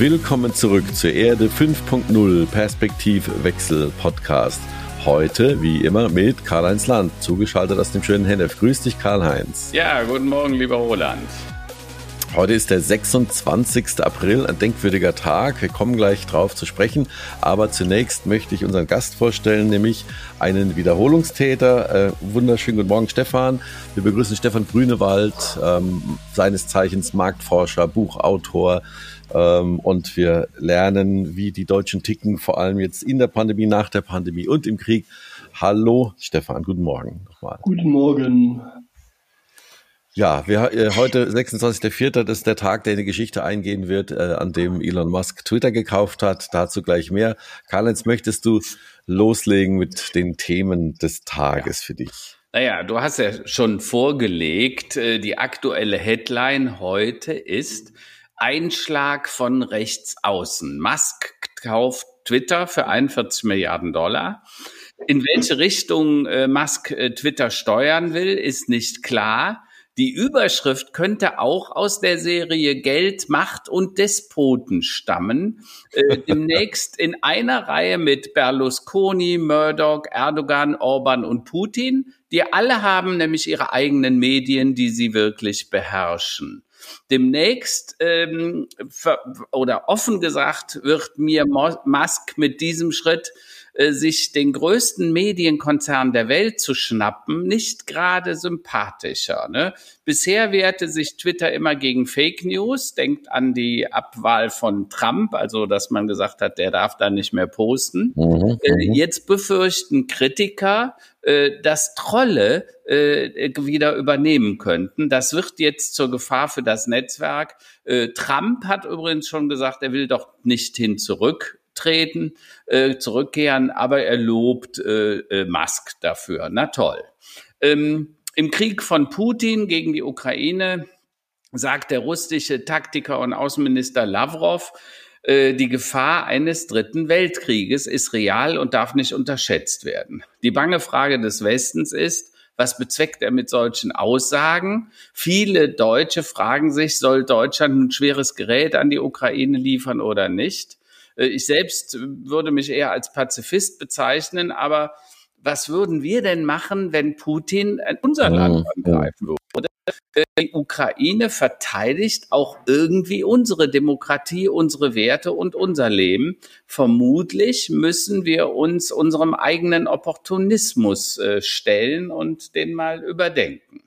Willkommen zurück zur Erde 5.0 Perspektivwechsel Podcast. Heute, wie immer, mit Karl-Heinz Land, zugeschaltet aus dem schönen Hennef. Grüß dich, Karl-Heinz. Ja, guten Morgen, lieber Roland. Heute ist der 26. April, ein denkwürdiger Tag. Wir kommen gleich drauf zu sprechen. Aber zunächst möchte ich unseren Gast vorstellen, nämlich einen Wiederholungstäter. Äh, wunderschönen guten Morgen, Stefan. Wir begrüßen Stefan Grünewald, ähm, seines Zeichens Marktforscher, Buchautor. Ähm, und wir lernen, wie die Deutschen ticken, vor allem jetzt in der Pandemie, nach der Pandemie und im Krieg. Hallo, Stefan. Guten Morgen nochmal. Guten Morgen. Ja, wir, äh, heute 26.04. das ist der Tag, der in die Geschichte eingehen wird, äh, an dem Elon Musk Twitter gekauft hat. Dazu gleich mehr. Karl-Heinz, möchtest du loslegen mit den Themen des Tages ja. für dich? Naja, du hast ja schon vorgelegt, äh, die aktuelle Headline heute ist Einschlag von rechts außen. Musk kauft Twitter für 41 Milliarden Dollar. In welche Richtung äh, Musk äh, Twitter steuern will, ist nicht klar. Die Überschrift könnte auch aus der Serie Geld, Macht und Despoten stammen. Äh, demnächst in einer Reihe mit Berlusconi, Murdoch, Erdogan, Orban und Putin. Die alle haben nämlich ihre eigenen Medien, die sie wirklich beherrschen. Demnächst ähm, oder offen gesagt wird mir Musk mit diesem Schritt äh, sich den größten Medienkonzern der Welt zu schnappen, nicht gerade sympathischer. Ne? Bisher wehrte sich Twitter immer gegen Fake News, denkt an die Abwahl von Trump, also dass man gesagt hat, der darf da nicht mehr posten. Mhm, äh, mhm. jetzt befürchten Kritiker, äh, dass Trolle äh, wieder übernehmen könnten. Das wird jetzt zur Gefahr für das Netzwerk. Äh, Trump hat übrigens schon gesagt, er will doch nicht hin zurück zurücktreten, äh, zurückkehren, aber er lobt äh, äh, Musk dafür. Na toll. Ähm, Im Krieg von Putin gegen die Ukraine sagt der russische Taktiker und Außenminister Lavrov, äh, die Gefahr eines dritten Weltkrieges ist real und darf nicht unterschätzt werden. Die bange Frage des Westens ist, was bezweckt er mit solchen Aussagen? Viele Deutsche fragen sich, soll Deutschland ein schweres Gerät an die Ukraine liefern oder nicht? Äh, ich selbst würde mich eher als Pazifist bezeichnen, aber was würden wir denn machen, wenn Putin unser Land angreifen würde? Die Ukraine verteidigt auch irgendwie unsere Demokratie, unsere Werte und unser Leben. Vermutlich müssen wir uns unserem eigenen Opportunismus äh, stellen und den mal überdenken.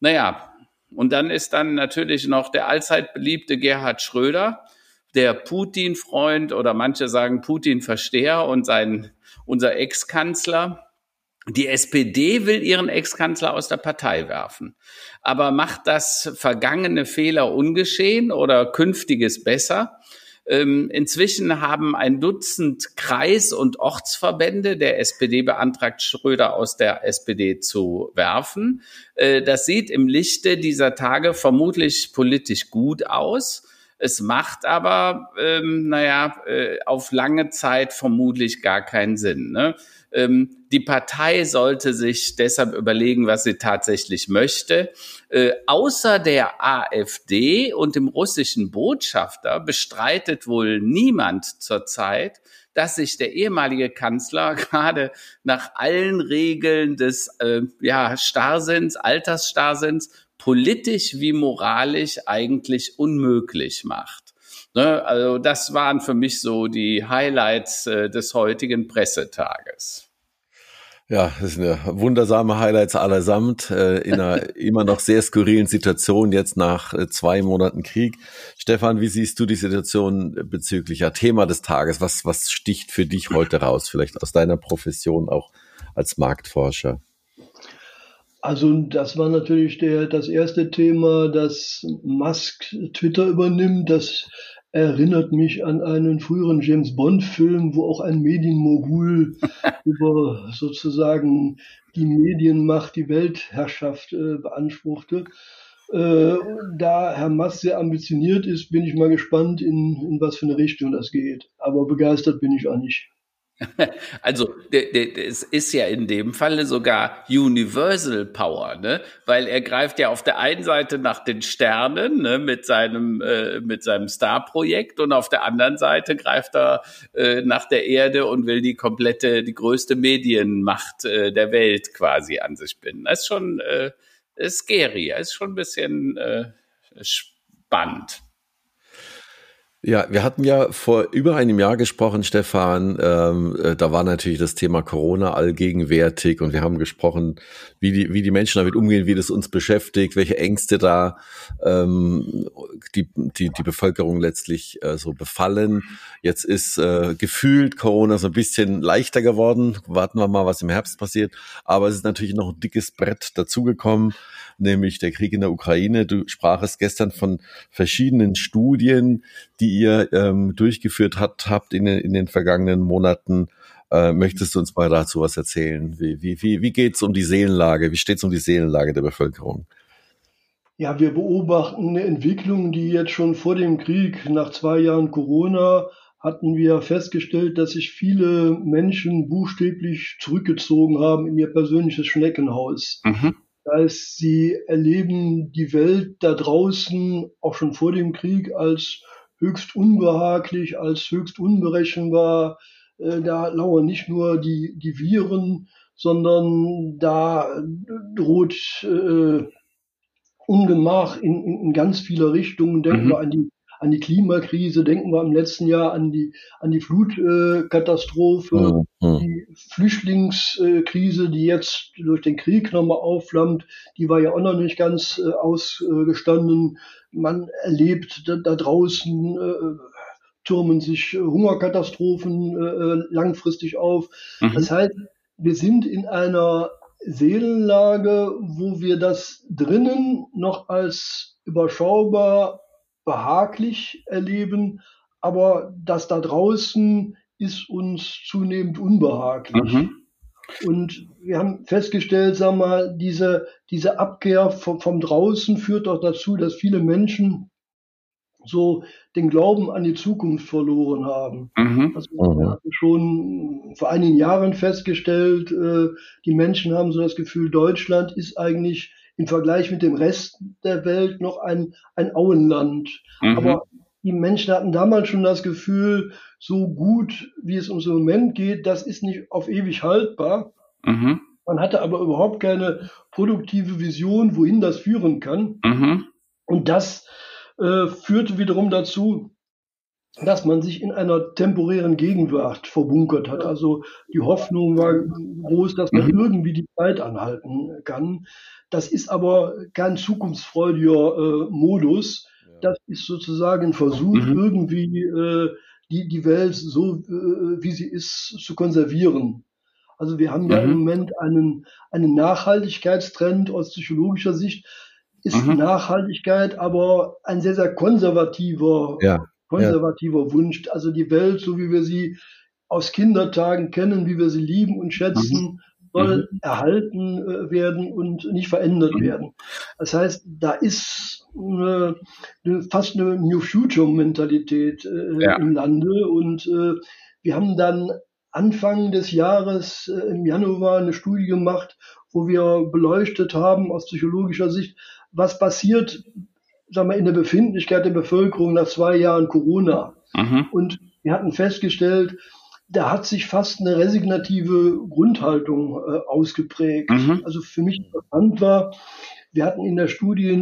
Naja, und dann ist dann natürlich noch der allzeit beliebte Gerhard Schröder, der Putin-Freund oder manche sagen Putin-Versteher und sein, unser Ex-Kanzler. Die SPD will ihren Ex-Kanzler aus der Partei werfen. Aber macht das vergangene Fehler ungeschehen oder künftiges besser? Ähm, inzwischen haben ein Dutzend Kreis- und Ortsverbände der SPD beantragt, Schröder aus der SPD zu werfen. Äh, das sieht im Lichte dieser Tage vermutlich politisch gut aus. Es macht aber, ähm, naja, äh, auf lange Zeit vermutlich gar keinen Sinn. Ne? Ähm, die Partei sollte sich deshalb überlegen, was sie tatsächlich möchte. Äh, außer der AfD und dem russischen Botschafter bestreitet wohl niemand zurzeit, dass sich der ehemalige Kanzler gerade nach allen Regeln des äh, ja, Starrsinns, Altersstarrsinns politisch wie moralisch eigentlich unmöglich macht. Ne? Also das waren für mich so die Highlights äh, des heutigen Pressetages. Ja, das sind ja wundersame Highlights allesamt äh, in einer immer noch sehr skurrilen Situation jetzt nach äh, zwei Monaten Krieg. Stefan, wie siehst du die Situation bezüglich ja, Thema des Tages? Was, was sticht für dich heute raus, vielleicht aus deiner Profession auch als Marktforscher? Also das war natürlich der, das erste Thema, dass Musk Twitter übernimmt. Das erinnert mich an einen früheren James Bond-Film, wo auch ein Medienmogul über sozusagen die Medienmacht, die Weltherrschaft äh, beanspruchte. Äh, da Herr Musk sehr ambitioniert ist, bin ich mal gespannt, in, in was für eine Richtung das geht. Aber begeistert bin ich auch nicht. Also es ist ja in dem Falle sogar Universal Power, ne? weil er greift ja auf der einen Seite nach den Sternen ne? mit seinem äh, mit seinem Star-Projekt und auf der anderen Seite greift er äh, nach der Erde und will die komplette, die größte Medienmacht äh, der Welt quasi an sich binden. Das ist schon äh, scary, das ist schon ein bisschen äh, spannend. Ja, wir hatten ja vor über einem Jahr gesprochen, Stefan. Ähm, äh, da war natürlich das Thema Corona allgegenwärtig und wir haben gesprochen, wie die, wie die Menschen damit umgehen, wie das uns beschäftigt, welche Ängste da ähm, die, die, die Bevölkerung letztlich äh, so befallen. Jetzt ist äh, gefühlt Corona so ein bisschen leichter geworden. Warten wir mal, was im Herbst passiert. Aber es ist natürlich noch ein dickes Brett dazugekommen, nämlich der Krieg in der Ukraine. Du sprachest gestern von verschiedenen Studien, die ihr ähm, durchgeführt hat, habt in, in den vergangenen Monaten. Äh, möchtest du uns mal dazu was erzählen? Wie, wie, wie, wie geht es um die Seelenlage? Wie steht es um die Seelenlage der Bevölkerung? Ja, wir beobachten eine Entwicklung, die jetzt schon vor dem Krieg, nach zwei Jahren Corona, hatten wir festgestellt, dass sich viele Menschen buchstäblich zurückgezogen haben in ihr persönliches Schneckenhaus. Mhm. Das heißt, sie erleben die Welt da draußen auch schon vor dem Krieg als höchst unbehaglich, als höchst unberechenbar. Äh, da lauern nicht nur die, die Viren, sondern da droht äh, Ungemach in, in, in ganz vieler Richtungen. Denken mhm. wir an die, an die Klimakrise, denken wir im letzten Jahr an die, an die Flutkatastrophe, mhm. die Flüchtlingskrise, die jetzt durch den Krieg nochmal aufflammt, die war ja auch noch nicht ganz äh, ausgestanden man erlebt da, da draußen äh, türmen sich Hungerkatastrophen äh, äh, langfristig auf. Mhm. Das heißt, wir sind in einer Seelenlage, wo wir das drinnen noch als überschaubar behaglich erleben, aber das da draußen ist uns zunehmend unbehaglich. Mhm. Und wir haben festgestellt, sag mal, diese, diese Abkehr vom, vom draußen führt auch dazu, dass viele Menschen so den Glauben an die Zukunft verloren haben. Mhm. Also wir haben schon vor einigen Jahren festgestellt, äh, die Menschen haben so das Gefühl, Deutschland ist eigentlich im Vergleich mit dem Rest der Welt noch ein, ein Auenland. Mhm. Aber die Menschen hatten damals schon das Gefühl, so gut wie es uns im Moment geht, das ist nicht auf ewig haltbar. Mhm. Man hatte aber überhaupt keine produktive Vision, wohin das führen kann. Mhm. Und das äh, führte wiederum dazu, dass man sich in einer temporären Gegenwart verbunkert hat. Also die Hoffnung war groß, dass man mhm. irgendwie die Zeit anhalten kann. Das ist aber kein zukunftsfreudiger äh, Modus. Das ist sozusagen ein Versuch, mhm. irgendwie äh, die, die Welt so, äh, wie sie ist, zu konservieren. Also wir haben ja im mhm. Moment einen, einen Nachhaltigkeitstrend aus psychologischer Sicht. Ist mhm. Nachhaltigkeit aber ein sehr, sehr konservativer, ja. Konservativer ja. Wunsch. Also die Welt, so wie wir sie aus Kindertagen kennen, wie wir sie lieben und schätzen, mhm. soll mhm. erhalten äh, werden und nicht verändert mhm. werden. Das heißt, da ist eine, eine, fast eine New Future Mentalität äh, ja. im Lande und äh, wir haben dann Anfang des Jahres äh, im Januar eine Studie gemacht, wo wir beleuchtet haben aus psychologischer Sicht, was passiert sagen wir, in der Befindlichkeit der Bevölkerung nach zwei Jahren Corona. Mhm. Und wir hatten festgestellt, da hat sich fast eine resignative Grundhaltung äh, ausgeprägt. Mhm. Also für mich interessant war, wir hatten in der Studie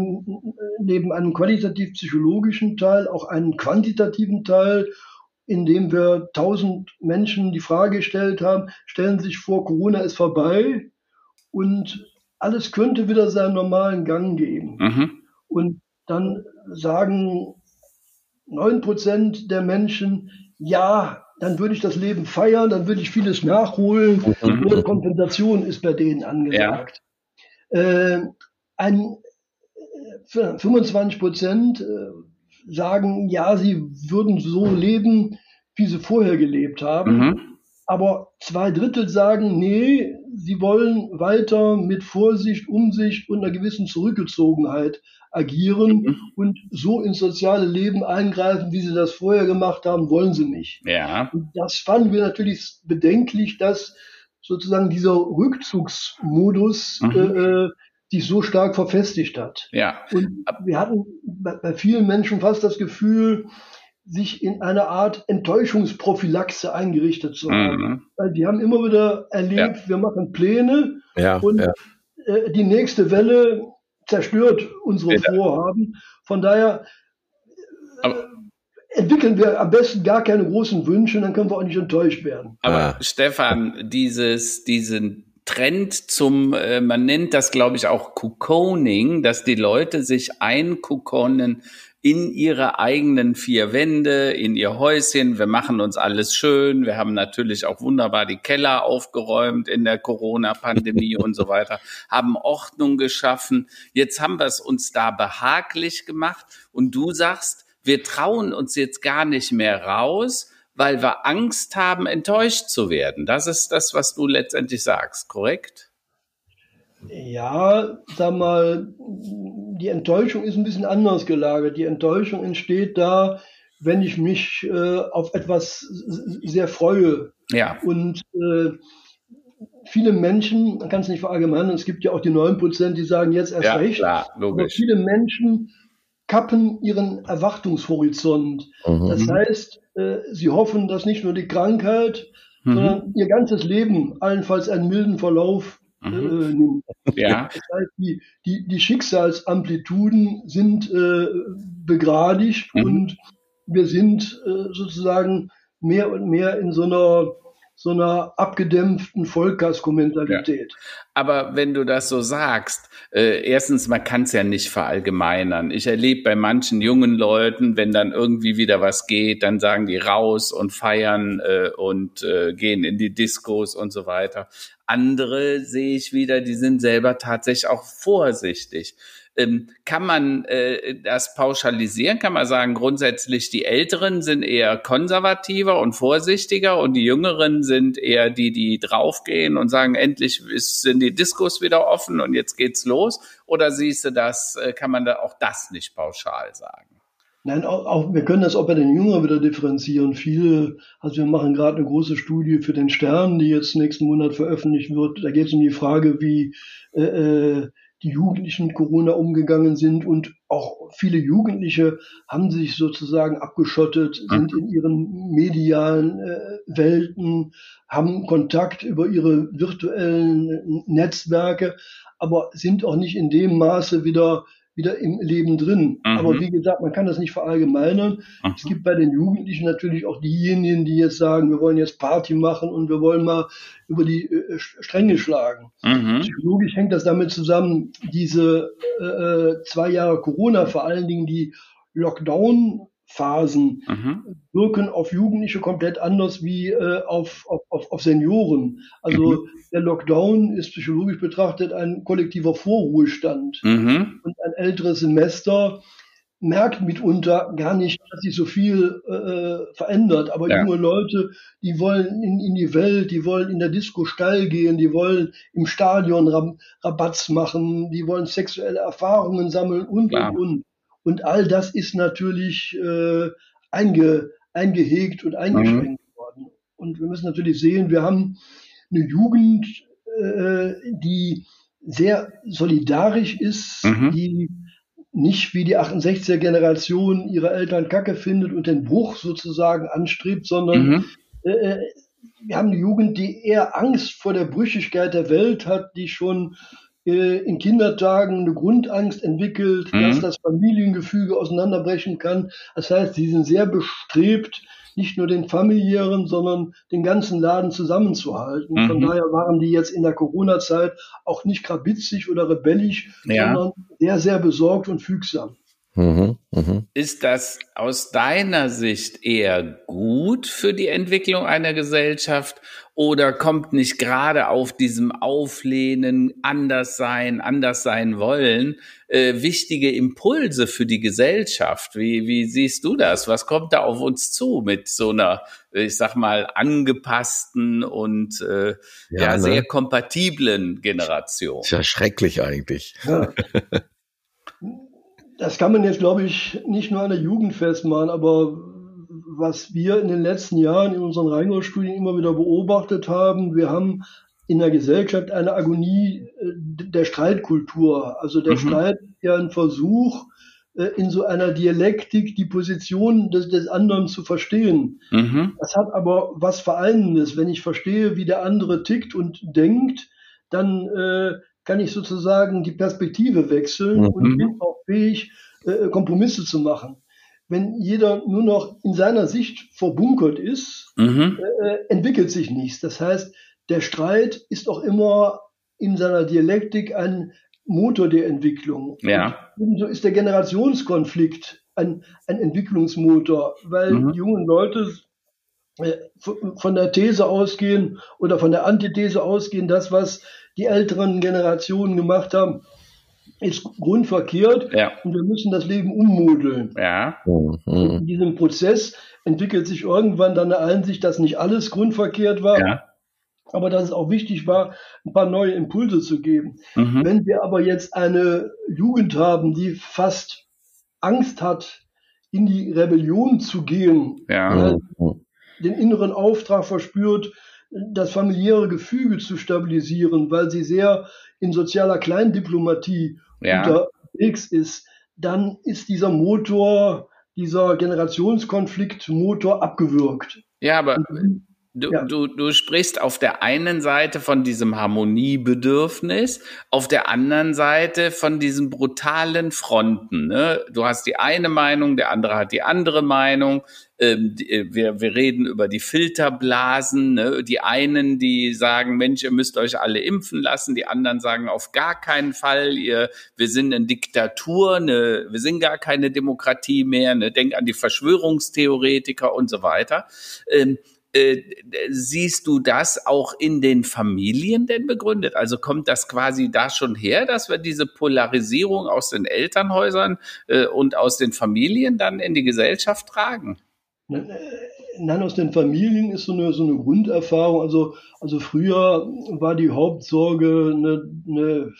neben einem qualitativ-psychologischen Teil auch einen quantitativen Teil indem wir tausend Menschen die Frage gestellt haben, stellen Sie sich vor, Corona ist vorbei und alles könnte wieder seinen normalen Gang gehen. Mhm. Und dann sagen neun Prozent der Menschen, ja, dann würde ich das Leben feiern, dann würde ich vieles nachholen. Mhm. Nur Kompensation ist bei denen angesagt. Ja. Äh, ein, 25 äh, Prozent äh, sagen, ja, sie würden so leben, wie sie vorher gelebt haben. Mhm. Aber zwei Drittel sagen, nee, sie wollen weiter mit Vorsicht, Umsicht und einer gewissen Zurückgezogenheit agieren mhm. und so ins soziale Leben eingreifen, wie sie das vorher gemacht haben, wollen sie nicht. Ja. Und das fanden wir natürlich bedenklich, dass sozusagen dieser Rückzugsmodus mhm. äh, sich so stark verfestigt hat. Ja. Und wir hatten bei vielen Menschen fast das Gefühl, sich in eine Art Enttäuschungsprophylaxe eingerichtet zu haben. Mhm. Weil die haben immer wieder erlebt, ja. wir machen Pläne ja, und ja. Äh, die nächste Welle zerstört unsere Vorhaben. Von daher äh, entwickeln wir am besten gar keine großen Wünsche, dann können wir auch nicht enttäuscht werden. Aber. Stefan, dieses, diesen Trend zum, äh, man nennt das, glaube ich, auch Cocooning, dass die Leute sich einkokonen in ihre eigenen vier Wände, in ihr Häuschen. Wir machen uns alles schön. Wir haben natürlich auch wunderbar die Keller aufgeräumt in der Corona-Pandemie und so weiter, haben Ordnung geschaffen. Jetzt haben wir es uns da behaglich gemacht und du sagst, wir trauen uns jetzt gar nicht mehr raus, weil wir Angst haben, enttäuscht zu werden. Das ist das, was du letztendlich sagst, korrekt? Ja, sag mal, die Enttäuschung ist ein bisschen anders gelagert. Die Enttäuschung entsteht da, wenn ich mich äh, auf etwas sehr freue. Ja. Und äh, viele Menschen, man kann es nicht verallgemeinern, es gibt ja auch die 9%, die sagen jetzt erst ja, recht. Klar, logisch. Aber viele Menschen kappen ihren Erwartungshorizont. Mhm. Das heißt, äh, sie hoffen, dass nicht nur die Krankheit, mhm. sondern ihr ganzes Leben allenfalls einen milden Verlauf Mhm. Äh, ja. Das heißt, die, die, die Schicksalsamplituden sind äh, begradigt mhm. und wir sind äh, sozusagen mehr und mehr in so einer so einer abgedämpften Vollkasko-Mentalität. Ja. Aber wenn du das so sagst, äh, erstens, man kann es ja nicht verallgemeinern. Ich erlebe bei manchen jungen Leuten, wenn dann irgendwie wieder was geht, dann sagen die raus und feiern äh, und äh, gehen in die Diskos und so weiter. Andere sehe ich wieder, die sind selber tatsächlich auch vorsichtig. Ähm, kann man äh, das pauschalisieren? Kann man sagen, grundsätzlich die Älteren sind eher konservativer und vorsichtiger und die Jüngeren sind eher die, die draufgehen und sagen, endlich ist, sind die Diskos wieder offen und jetzt geht's los? Oder siehst du das, äh, kann man da auch das nicht pauschal sagen? Nein, auch, auch, wir können das auch bei den Jüngeren wieder differenzieren. Viele, also wir machen gerade eine große Studie für den Stern, die jetzt nächsten Monat veröffentlicht wird. Da geht es um die Frage, wie äh, äh die Jugendlichen mit Corona umgegangen sind und auch viele Jugendliche haben sich sozusagen abgeschottet, sind in ihren medialen äh, Welten, haben Kontakt über ihre virtuellen Netzwerke, aber sind auch nicht in dem Maße wieder wieder im Leben drin. Mhm. Aber wie gesagt, man kann das nicht verallgemeinern. Mhm. Es gibt bei den Jugendlichen natürlich auch diejenigen, die jetzt sagen, wir wollen jetzt Party machen und wir wollen mal über die äh, Stränge schlagen. Mhm. Psychologisch hängt das damit zusammen, diese äh, äh zwei Jahre Corona, vor allen Dingen die Lockdown Phasen mhm. wirken auf Jugendliche komplett anders wie äh, auf, auf, auf Senioren. Also mhm. der Lockdown ist psychologisch betrachtet ein kollektiver Vorruhestand. Mhm. Und ein älteres Semester merkt mitunter gar nicht, dass sich so viel äh, verändert. Aber ja. junge Leute, die wollen in, in die Welt, die wollen in der Disco steil gehen, die wollen im Stadion Rab Rabatz machen, die wollen sexuelle Erfahrungen sammeln und, ja. und, und. Und all das ist natürlich äh, einge, eingehegt und eingeschränkt mhm. worden. Und wir müssen natürlich sehen, wir haben eine Jugend, äh, die sehr solidarisch ist, mhm. die nicht wie die 68er Generation ihre Eltern Kacke findet und den Bruch sozusagen anstrebt, sondern mhm. äh, wir haben eine Jugend, die eher Angst vor der Brüchigkeit der Welt hat, die schon äh, in Kindertagen eine Grundangst entwickelt, mhm. dass das Familiengefüge auseinanderbrechen kann. Das heißt, sie sind sehr bestrebt, nicht nur den familiären, sondern den ganzen Laden zusammenzuhalten. Mhm. Von daher waren die jetzt in der Corona-Zeit auch nicht krabitzig oder rebellisch, ja. sondern sehr, sehr besorgt und fügsam. Mhm, mh. Ist das aus deiner Sicht eher gut für die Entwicklung einer Gesellschaft oder kommt nicht gerade auf diesem Auflehnen, anders sein, anders sein wollen, äh, wichtige Impulse für die Gesellschaft? Wie, wie siehst du das? Was kommt da auf uns zu mit so einer, ich sag mal, angepassten und äh, ja, ja ne? sehr kompatiblen Generation? Ist ja schrecklich eigentlich. Ja. Das kann man jetzt, glaube ich, nicht nur an der Jugend festmachen, aber was wir in den letzten Jahren in unseren Rheingau-Studien immer wieder beobachtet haben, wir haben in der Gesellschaft eine Agonie äh, der Streitkultur. Also der mhm. Streit ist ja ein Versuch, äh, in so einer Dialektik die Position des, des anderen zu verstehen. Mhm. Das hat aber was Vereinendes. Wenn ich verstehe, wie der andere tickt und denkt, dann äh, kann ich sozusagen die Perspektive wechseln mhm. und bin auch fähig, äh, Kompromisse zu machen wenn jeder nur noch in seiner Sicht verbunkert ist, mhm. äh, entwickelt sich nichts. Das heißt, der Streit ist auch immer in seiner Dialektik ein Motor der Entwicklung. Ja. Und ebenso ist der Generationskonflikt ein, ein Entwicklungsmotor, weil mhm. die jungen Leute äh, von der These ausgehen oder von der Antithese ausgehen, das, was die älteren Generationen gemacht haben, ist grundverkehrt ja. und wir müssen das Leben ummodeln. Ja. Mhm. In diesem Prozess entwickelt sich irgendwann dann eine Einsicht, dass nicht alles grundverkehrt war, ja. aber dass es auch wichtig war, ein paar neue Impulse zu geben. Mhm. Wenn wir aber jetzt eine Jugend haben, die fast Angst hat, in die Rebellion zu gehen, ja. den inneren Auftrag verspürt, das familiäre Gefüge zu stabilisieren, weil sie sehr in sozialer Kleindiplomatie ja. unterwegs ist, dann ist dieser Motor, dieser Generationskonfliktmotor abgewürgt. Ja, aber Du, ja. du, du sprichst auf der einen Seite von diesem Harmoniebedürfnis, auf der anderen Seite von diesen brutalen Fronten. Ne? Du hast die eine Meinung, der andere hat die andere Meinung. Ähm, die, äh, wir, wir reden über die Filterblasen. Ne? Die einen, die sagen, Mensch, ihr müsst euch alle impfen lassen. Die anderen sagen, auf gar keinen Fall. Ihr, wir sind eine Diktatur. Ne? Wir sind gar keine Demokratie mehr. Ne? Denk an die Verschwörungstheoretiker und so weiter. Ähm, äh, siehst du das auch in den Familien denn begründet? Also kommt das quasi da schon her, dass wir diese Polarisierung aus den Elternhäusern äh, und aus den Familien dann in die Gesellschaft tragen? Nein, aus den Familien ist so eine, so eine Grunderfahrung. Also, also früher war die Hauptsorge eine, eine,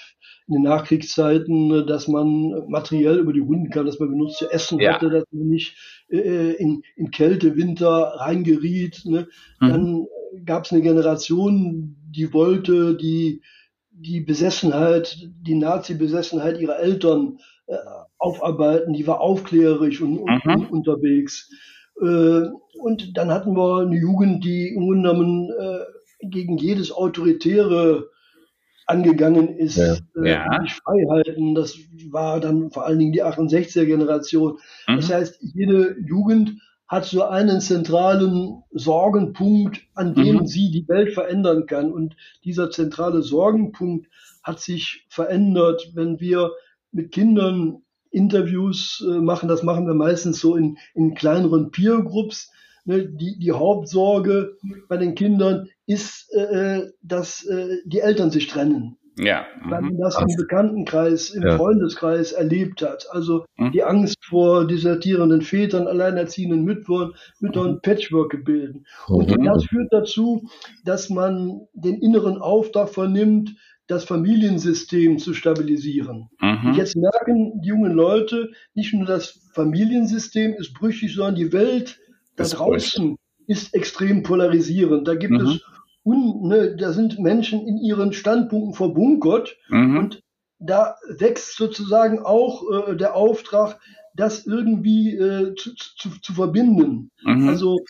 in den Nachkriegszeiten, dass man materiell über die Runden kam, dass man genug zu essen ja. hatte, dass man nicht äh, in, in Kälte, Winter reingeriet. Ne? Mhm. Dann gab es eine Generation, die wollte die, die Besessenheit, die Nazi-Besessenheit ihrer Eltern äh, aufarbeiten, die war aufklärerisch und, und, mhm. unterwegs. Äh, und dann hatten wir eine Jugend, die im Grunde genommen äh, gegen jedes Autoritäre angegangen ist, ja. Äh, ja. Freiheiten. Das war dann vor allen Dingen die 68er Generation. Mhm. Das heißt, jede Jugend hat so einen zentralen Sorgenpunkt, an dem mhm. sie die Welt verändern kann. Und dieser zentrale Sorgenpunkt hat sich verändert, wenn wir mit Kindern Interviews äh, machen. Das machen wir meistens so in, in kleineren Peer-Groups. Ne, die, die Hauptsorge bei den Kindern ist, äh, äh dass äh, die Eltern sich trennen. Ja. Weil man das im Bekanntenkreis, im ja. Freundeskreis erlebt hat. Also mhm. die Angst vor desertierenden Vätern, alleinerziehenden Müttern, Müttern mhm. Patchwork-Gebilden. Und mhm. das führt dazu, dass man den inneren Auftrag vernimmt, das Familiensystem zu stabilisieren. Mhm. Jetzt merken die jungen Leute, nicht nur das Familiensystem ist brüchig, sondern die Welt da draußen ist extrem polarisierend. Da gibt mhm. es, un, ne, da sind Menschen in ihren Standpunkten verbunkert mhm. und da wächst sozusagen auch äh, der Auftrag, das irgendwie äh, zu, zu, zu verbinden. Mhm. Also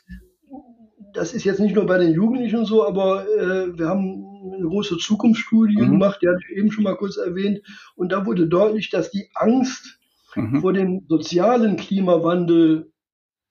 das ist jetzt nicht nur bei den Jugendlichen so, aber äh, wir haben eine große Zukunftsstudie mhm. gemacht, die hatte ich eben schon mal kurz erwähnt, und da wurde deutlich, dass die Angst mhm. vor dem sozialen Klimawandel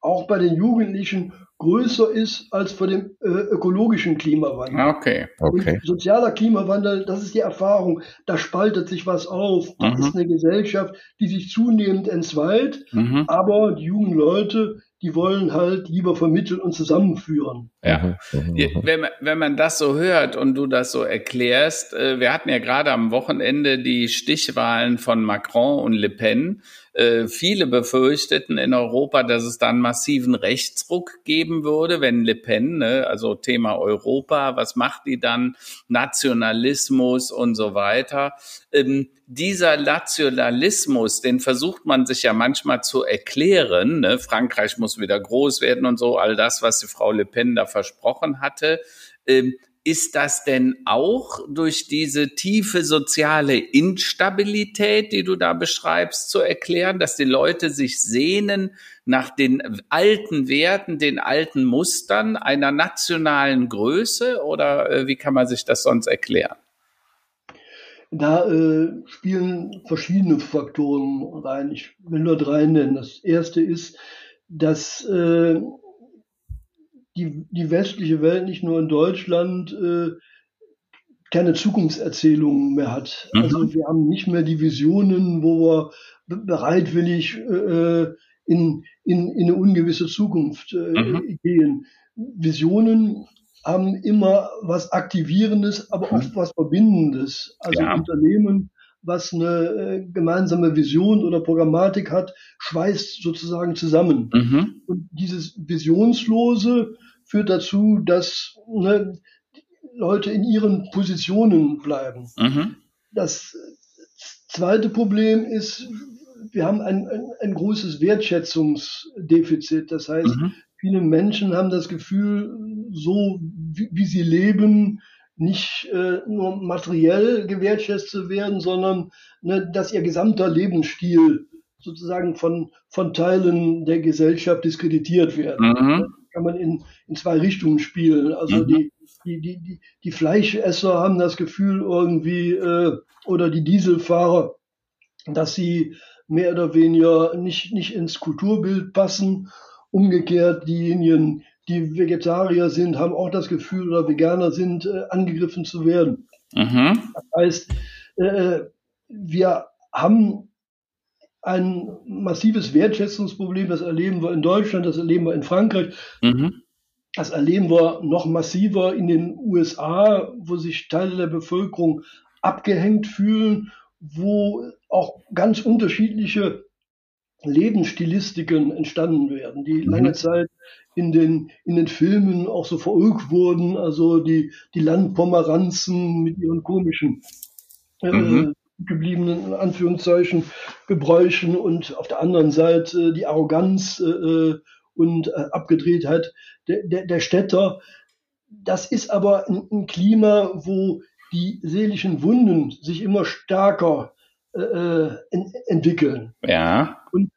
auch bei den Jugendlichen größer ist als vor dem äh, ökologischen Klimawandel. Ah, okay. okay. Und sozialer Klimawandel, das ist die Erfahrung, da spaltet sich was auf. Das mhm. ist eine Gesellschaft, die sich zunehmend entzweit, mhm. aber die jungen Leute, die wollen halt lieber vermitteln und zusammenführen. Ja, mhm. Mhm. wenn man, wenn man das so hört und du das so erklärst, äh, wir hatten ja gerade am Wochenende die Stichwahlen von Macron und Le Pen. Äh, viele befürchteten in Europa, dass es dann massiven Rechtsruck geben würde, wenn Le Pen, ne, also Thema Europa, was macht die dann? Nationalismus und so weiter. Ähm, dieser Nationalismus, den versucht man sich ja manchmal zu erklären. Ne? Frankreich muss wieder groß werden und so, all das, was die Frau Le Pen da versprochen hatte. Ähm, ist das denn auch durch diese tiefe soziale Instabilität, die du da beschreibst, zu erklären, dass die Leute sich sehnen nach den alten Werten, den alten Mustern einer nationalen Größe? Oder äh, wie kann man sich das sonst erklären? Da äh, spielen verschiedene Faktoren rein. Ich will nur drei nennen. Das erste ist, dass äh, die, die westliche Welt, nicht nur in Deutschland, äh, keine Zukunftserzählungen mehr hat. Mhm. Also wir haben nicht mehr die Visionen, wo wir bereitwillig äh, in, in, in eine ungewisse Zukunft äh, mhm. gehen. Visionen haben immer was Aktivierendes, aber oft mhm. was Verbindendes. Also ja. Unternehmen, was eine äh, gemeinsame Vision oder Programmatik hat, schweißt sozusagen zusammen. Mhm. Und dieses Visionslose führt dazu, dass ne, Leute in ihren Positionen bleiben. Mhm. Das zweite Problem ist, wir haben ein, ein, ein großes Wertschätzungsdefizit. Das heißt, mhm. viele Menschen haben das Gefühl, so wie, wie sie leben, nicht äh, nur materiell gewertschätzt zu werden, sondern ne, dass ihr gesamter Lebensstil sozusagen von, von Teilen der Gesellschaft diskreditiert wird. Mhm. Kann man in, in zwei Richtungen spielen. Also mhm. die, die, die, die, die Fleischesser haben das Gefühl irgendwie, äh, oder die Dieselfahrer, dass sie mehr oder weniger nicht, nicht ins Kulturbild passen. Umgekehrt diejenigen, die Vegetarier sind, haben auch das Gefühl oder Veganer sind, äh, angegriffen zu werden. Mhm. Das heißt, äh, wir haben ein massives Wertschätzungsproblem, das erleben wir in Deutschland, das erleben wir in Frankreich. Mhm. Das erleben wir noch massiver in den USA, wo sich Teile der Bevölkerung abgehängt fühlen, wo auch ganz unterschiedliche Lebensstilistiken entstanden werden, die mhm. lange Zeit in den, in den Filmen auch so verulgt wurden, also die, die Landpomeranzen mit ihren komischen äh, mhm. gebliebenen, in Anführungszeichen, Gebräuchen und auf der anderen Seite die Arroganz äh, und äh, Abgedrehtheit der, der, der Städter. Das ist aber ein, ein Klima, wo die seelischen Wunden sich immer stärker äh, äh entwickeln. Ja. Und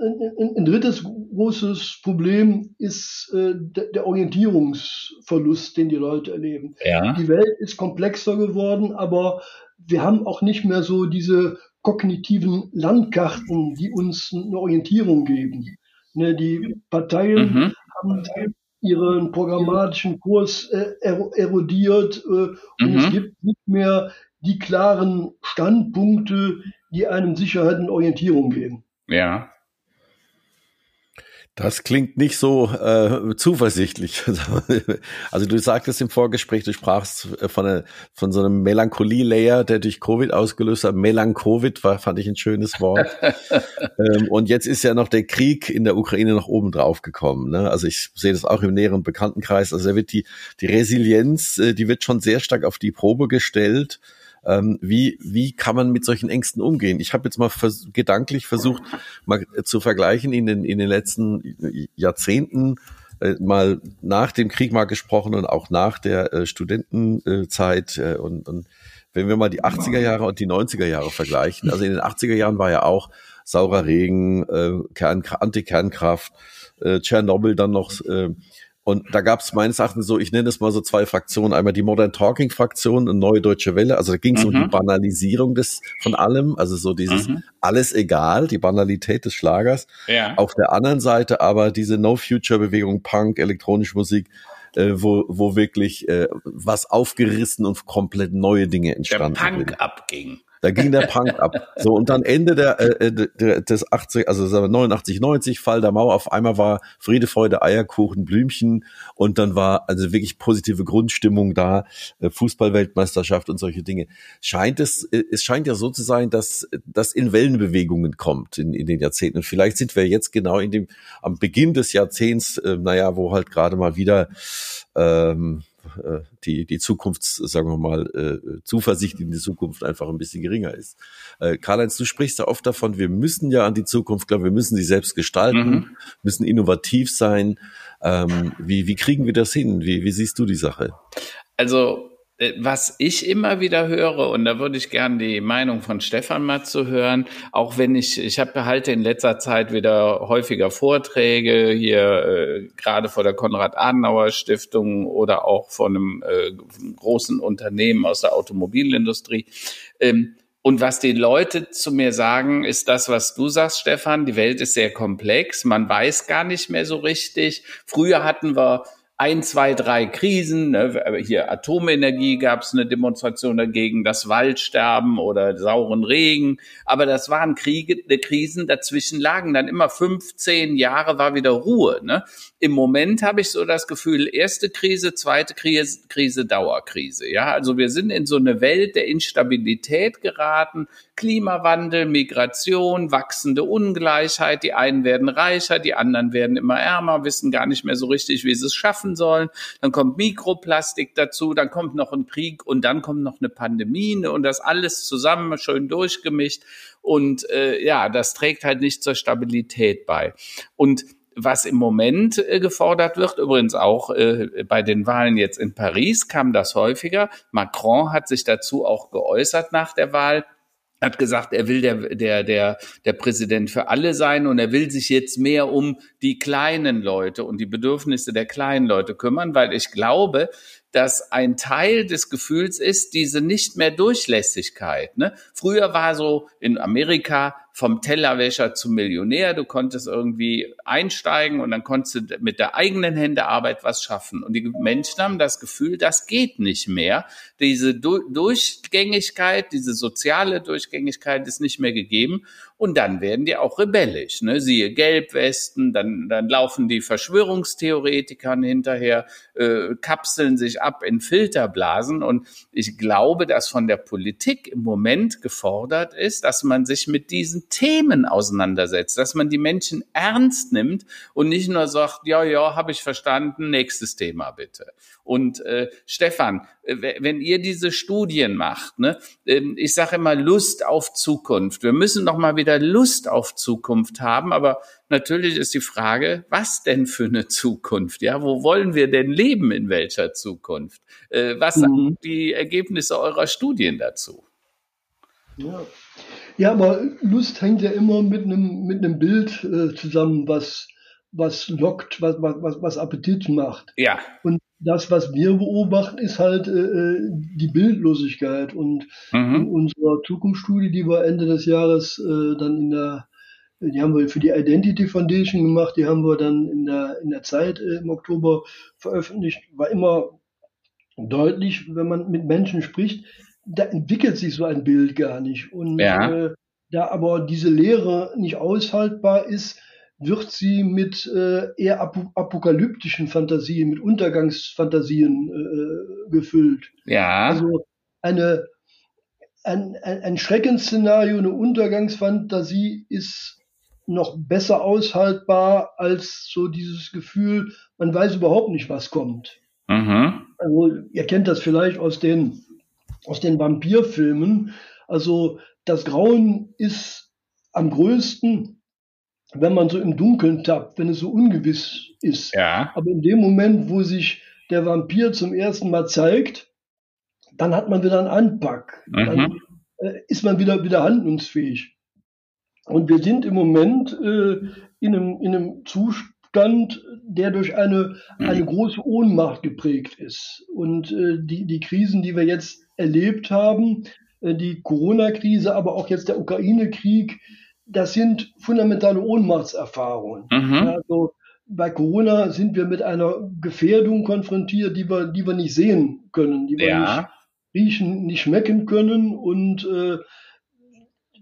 ein, ein drittes großes Problem ist äh, der Orientierungsverlust, den die Leute erleben. Ja. Die Welt ist komplexer geworden, aber wir haben auch nicht mehr so diese kognitiven Landkarten, die uns eine Orientierung geben. Ne, die Parteien mhm. haben ihren programmatischen Kurs äh, erodiert äh, und mhm. es gibt nicht mehr die klaren Standpunkte, die einem Sicherheit und Orientierung geben. Ja. Das klingt nicht so äh, zuversichtlich. Also du sagtest im Vorgespräch, du sprachst von, einer, von so einem Melancholie-Layer, der durch Covid ausgelöst hat. Melanchovid war, fand ich ein schönes Wort. ähm, und jetzt ist ja noch der Krieg in der Ukraine noch oben drauf gekommen. Ne? Also ich sehe das auch im näheren Bekanntenkreis. Also da wird die, die Resilienz, äh, die wird schon sehr stark auf die Probe gestellt. Ähm, wie, wie kann man mit solchen Ängsten umgehen? Ich habe jetzt mal vers gedanklich versucht, mal zu vergleichen in den, in den letzten Jahrzehnten, äh, mal nach dem Krieg mal gesprochen und auch nach der äh, Studentenzeit äh, und, und wenn wir mal die 80er Jahre und die 90er Jahre vergleichen, also in den 80er Jahren war ja auch saurer Regen, äh, Kern, Antikernkraft, äh, Tschernobyl dann noch äh, Und da gab es meines Erachtens so, ich nenne es mal so zwei Fraktionen. Einmal die Modern Talking Fraktion und Neue Deutsche Welle. Also da ging es mhm. um die mhm. Banalisierung des von allem, also so dieses mhm. alles egal, die Banalität des Schlagers. Ja. Auf der anderen Seite aber diese No Future Bewegung, Punk, elektronische Musik, äh, wo, wo wirklich äh, was aufgerissen und komplett neue Dinge entstanden. Der Punk sind. abging. Da ging der Punk ab. So, und dann Ende der, äh, äh der des 80, also 89, 90, Fall der Mauer, auf einmal war Friede, Freude, Eierkuchen, Blümchen und dann war also wirklich positive Grundstimmung da, äh, Fußballweltmeisterschaft und solche Dinge. Scheint es, äh, es scheint ja so zu sein, dass das in Wellenbewegungen kommt in, in den Jahrzehnten. Und vielleicht sind wir jetzt genau in dem, am Beginn des Jahrzehnts, äh, naja, wo halt gerade mal wieder ähm, äh, die, die Zukunft, sagen wir mal, äh, Zuversicht in die Zukunft einfach ein bisschen geringer ist. Äh, Karl-Heinz, du sprichst ja oft davon, wir müssen ja an die Zukunft glauben, wir müssen sie selbst gestalten, mhm. müssen innovativ sein. Ähm, wie, wie kriegen wir das hin? Wie, wie siehst du die Sache? Also äh, was ich immer wieder höre, und da würde ich gerne die Meinung von Stefan mal zu hören, auch wenn ich, ich habe halte in letzter Zeit wieder häufiger Vorträge hier äh, gerade vor der Konrad-Adenauer-Stiftung oder auch von einem äh, großen Unternehmen aus der Automobilindustrie. Ähm, und was die Leute zu mir sagen, ist das, was du sagst, Stefan. Die Welt ist sehr komplex. Man weiß gar nicht mehr so richtig. Früher hatten wir ein, zwei, drei Krisen. Ne? Hier Atomenergie gab es eine Demonstration dagegen, das Waldsterben oder sauren Regen. Aber das waren Kriege, ne, Krisen. Dazwischen lagen dann immer fünf, zehn Jahre war wieder Ruhe. Ne? Im Moment habe ich so das Gefühl, erste Krise, zweite Krise, Krise, Dauerkrise. Ja, also wir sind in so eine Welt der Instabilität geraten. Klimawandel, Migration, wachsende Ungleichheit. Die einen werden reicher, die anderen werden immer ärmer, wissen gar nicht mehr so richtig, wie sie es schaffen sollen. Dann kommt Mikroplastik dazu, dann kommt noch ein Krieg und dann kommt noch eine Pandemie ne, und das alles zusammen schön durchgemischt. Und äh, ja, das trägt halt nicht zur Stabilität bei. Und was im Moment äh, gefordert wird, übrigens auch äh, bei den Wahlen jetzt in Paris kam das häufiger. Macron hat sich dazu auch geäußert nach der Wahl hat gesagt, er will der, der, der, der Präsident für alle sein und er will sich jetzt mehr um die kleinen Leute und die Bedürfnisse der kleinen Leute kümmern, weil ich glaube, dass ein Teil des Gefühls ist diese nicht mehr Durchlässigkeit. Ne? Früher war so in Amerika vom Tellerwäscher zum Millionär. Du konntest irgendwie einsteigen und dann konntest du mit der eigenen Hände Arbeit was schaffen. Und die Menschen haben das Gefühl, das geht nicht mehr. Diese du Durchgängigkeit, diese soziale Durchgängigkeit ist nicht mehr gegeben. Und dann werden die auch rebellisch. Ne? Siehe Gelbwesten, dann, dann laufen die Verschwörungstheoretikern hinterher, äh, kapseln sich ab in Filterblasen. Und ich glaube, dass von der Politik im Moment gefordert ist, dass man sich mit diesen Themen auseinandersetzt, dass man die Menschen ernst nimmt und nicht nur sagt, ja, ja, habe ich verstanden, nächstes Thema bitte. Und äh, Stefan, äh, wenn ihr diese Studien macht, ne, äh, ich sage immer Lust auf Zukunft. Wir müssen noch mal wieder Lust auf Zukunft haben, aber natürlich ist die Frage, was denn für eine Zukunft? Ja, wo wollen wir denn leben in welcher Zukunft? Äh, was mhm. sagen die Ergebnisse eurer Studien dazu? Ja. Ja, aber Lust hängt ja immer mit einem mit einem Bild äh, zusammen, was was lockt, was, was, was Appetit macht. Ja. Und das, was wir beobachten, ist halt äh, äh, die Bildlosigkeit. Und mhm. in unserer Zukunftsstudie, die wir Ende des Jahres äh, dann in der, die haben wir für die Identity Foundation gemacht, die haben wir dann in der, in der Zeit äh, im Oktober veröffentlicht, war immer deutlich, wenn man mit Menschen spricht, da entwickelt sich so ein Bild gar nicht. Und ja. äh, da aber diese Lehre nicht aushaltbar ist, wird sie mit äh, eher ap apokalyptischen Fantasien, mit Untergangsfantasien äh, gefüllt. Ja. Also eine, ein, ein, ein Schreckensszenario, eine Untergangsfantasie ist noch besser aushaltbar als so dieses Gefühl, man weiß überhaupt nicht, was kommt. Mhm. Also ihr kennt das vielleicht aus den, aus den Vampirfilmen. Also das Grauen ist am größten, wenn man so im Dunkeln tappt, wenn es so ungewiss ist. Ja. Aber in dem Moment, wo sich der Vampir zum ersten Mal zeigt, dann hat man wieder einen Anpack. Mhm. Dann äh, ist man wieder, wieder handlungsfähig. Und wir sind im Moment äh, in, einem, in einem Zustand der durch eine, eine große Ohnmacht geprägt ist. Und äh, die, die Krisen, die wir jetzt erlebt haben, äh, die Corona-Krise, aber auch jetzt der Ukraine-Krieg, das sind fundamentale Ohnmachtserfahrungen. Mhm. Also bei Corona sind wir mit einer Gefährdung konfrontiert, die wir, die wir nicht sehen können, die wir ja. nicht riechen, nicht schmecken können. Und äh,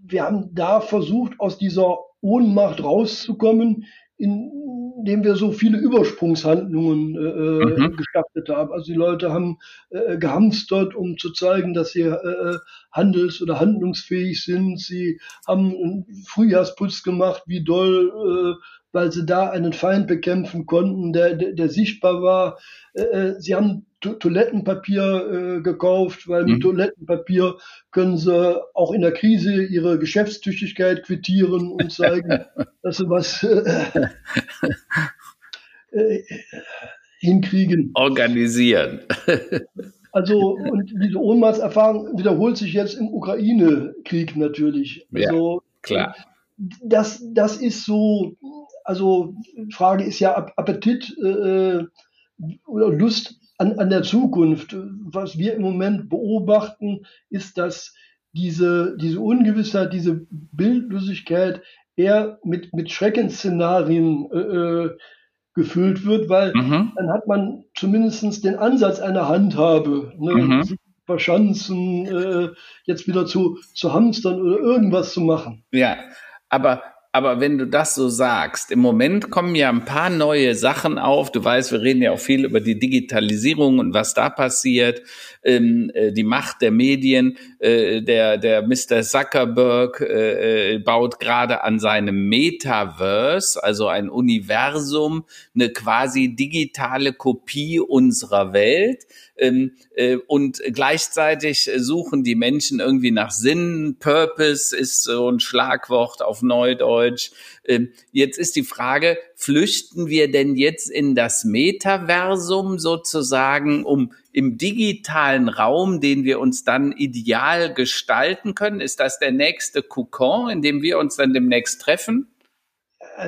wir haben da versucht, aus dieser Ohnmacht rauszukommen, indem wir so viele Übersprungshandlungen äh, äh, mhm. gestartet haben. Also die Leute haben äh, gehamstert, um zu zeigen, dass sie äh, handels- oder handlungsfähig sind. Sie haben einen Frühjahrsputz gemacht, wie doll, äh, weil sie da einen Feind bekämpfen konnten, der, der, der sichtbar war. Äh, äh sie haben to Toilettenpapier äh, gekauft, weil mit mhm. Toilettenpapier können sie auch in der Krise ihre Geschäftstüchtigkeit quittieren und zeigen, dass sie was äh, äh, hinkriegen. Organisieren. Also, und diese Ohnmachtserfahrung wiederholt sich jetzt im Ukraine-Krieg natürlich. Ja, also, klar. Das, das ist so, also, Frage ist ja Appetit äh, oder Lust an, an der Zukunft. Was wir im Moment beobachten, ist, dass diese, diese Ungewissheit, diese Bildlosigkeit eher mit, mit Schreckensszenarien äh, äh gefüllt wird, weil mhm. dann hat man zumindest den Ansatz einer Handhabe, ne, mhm. sich verschanzen, äh, jetzt wieder zu, zu hamstern oder irgendwas zu machen. Ja, aber aber wenn du das so sagst, im Moment kommen ja ein paar neue Sachen auf. Du weißt, wir reden ja auch viel über die Digitalisierung und was da passiert, ähm, äh, die Macht der Medien. Äh, der, der Mr. Zuckerberg äh, äh, baut gerade an seinem Metaverse, also ein Universum, eine quasi digitale Kopie unserer Welt und gleichzeitig suchen die Menschen irgendwie nach Sinn. Purpose ist so ein Schlagwort auf Neudeutsch. Ähm, jetzt ist die Frage, flüchten wir denn jetzt in das Metaversum sozusagen, um im digitalen Raum, den wir uns dann ideal gestalten können? Ist das der nächste Kokon, in dem wir uns dann demnächst treffen?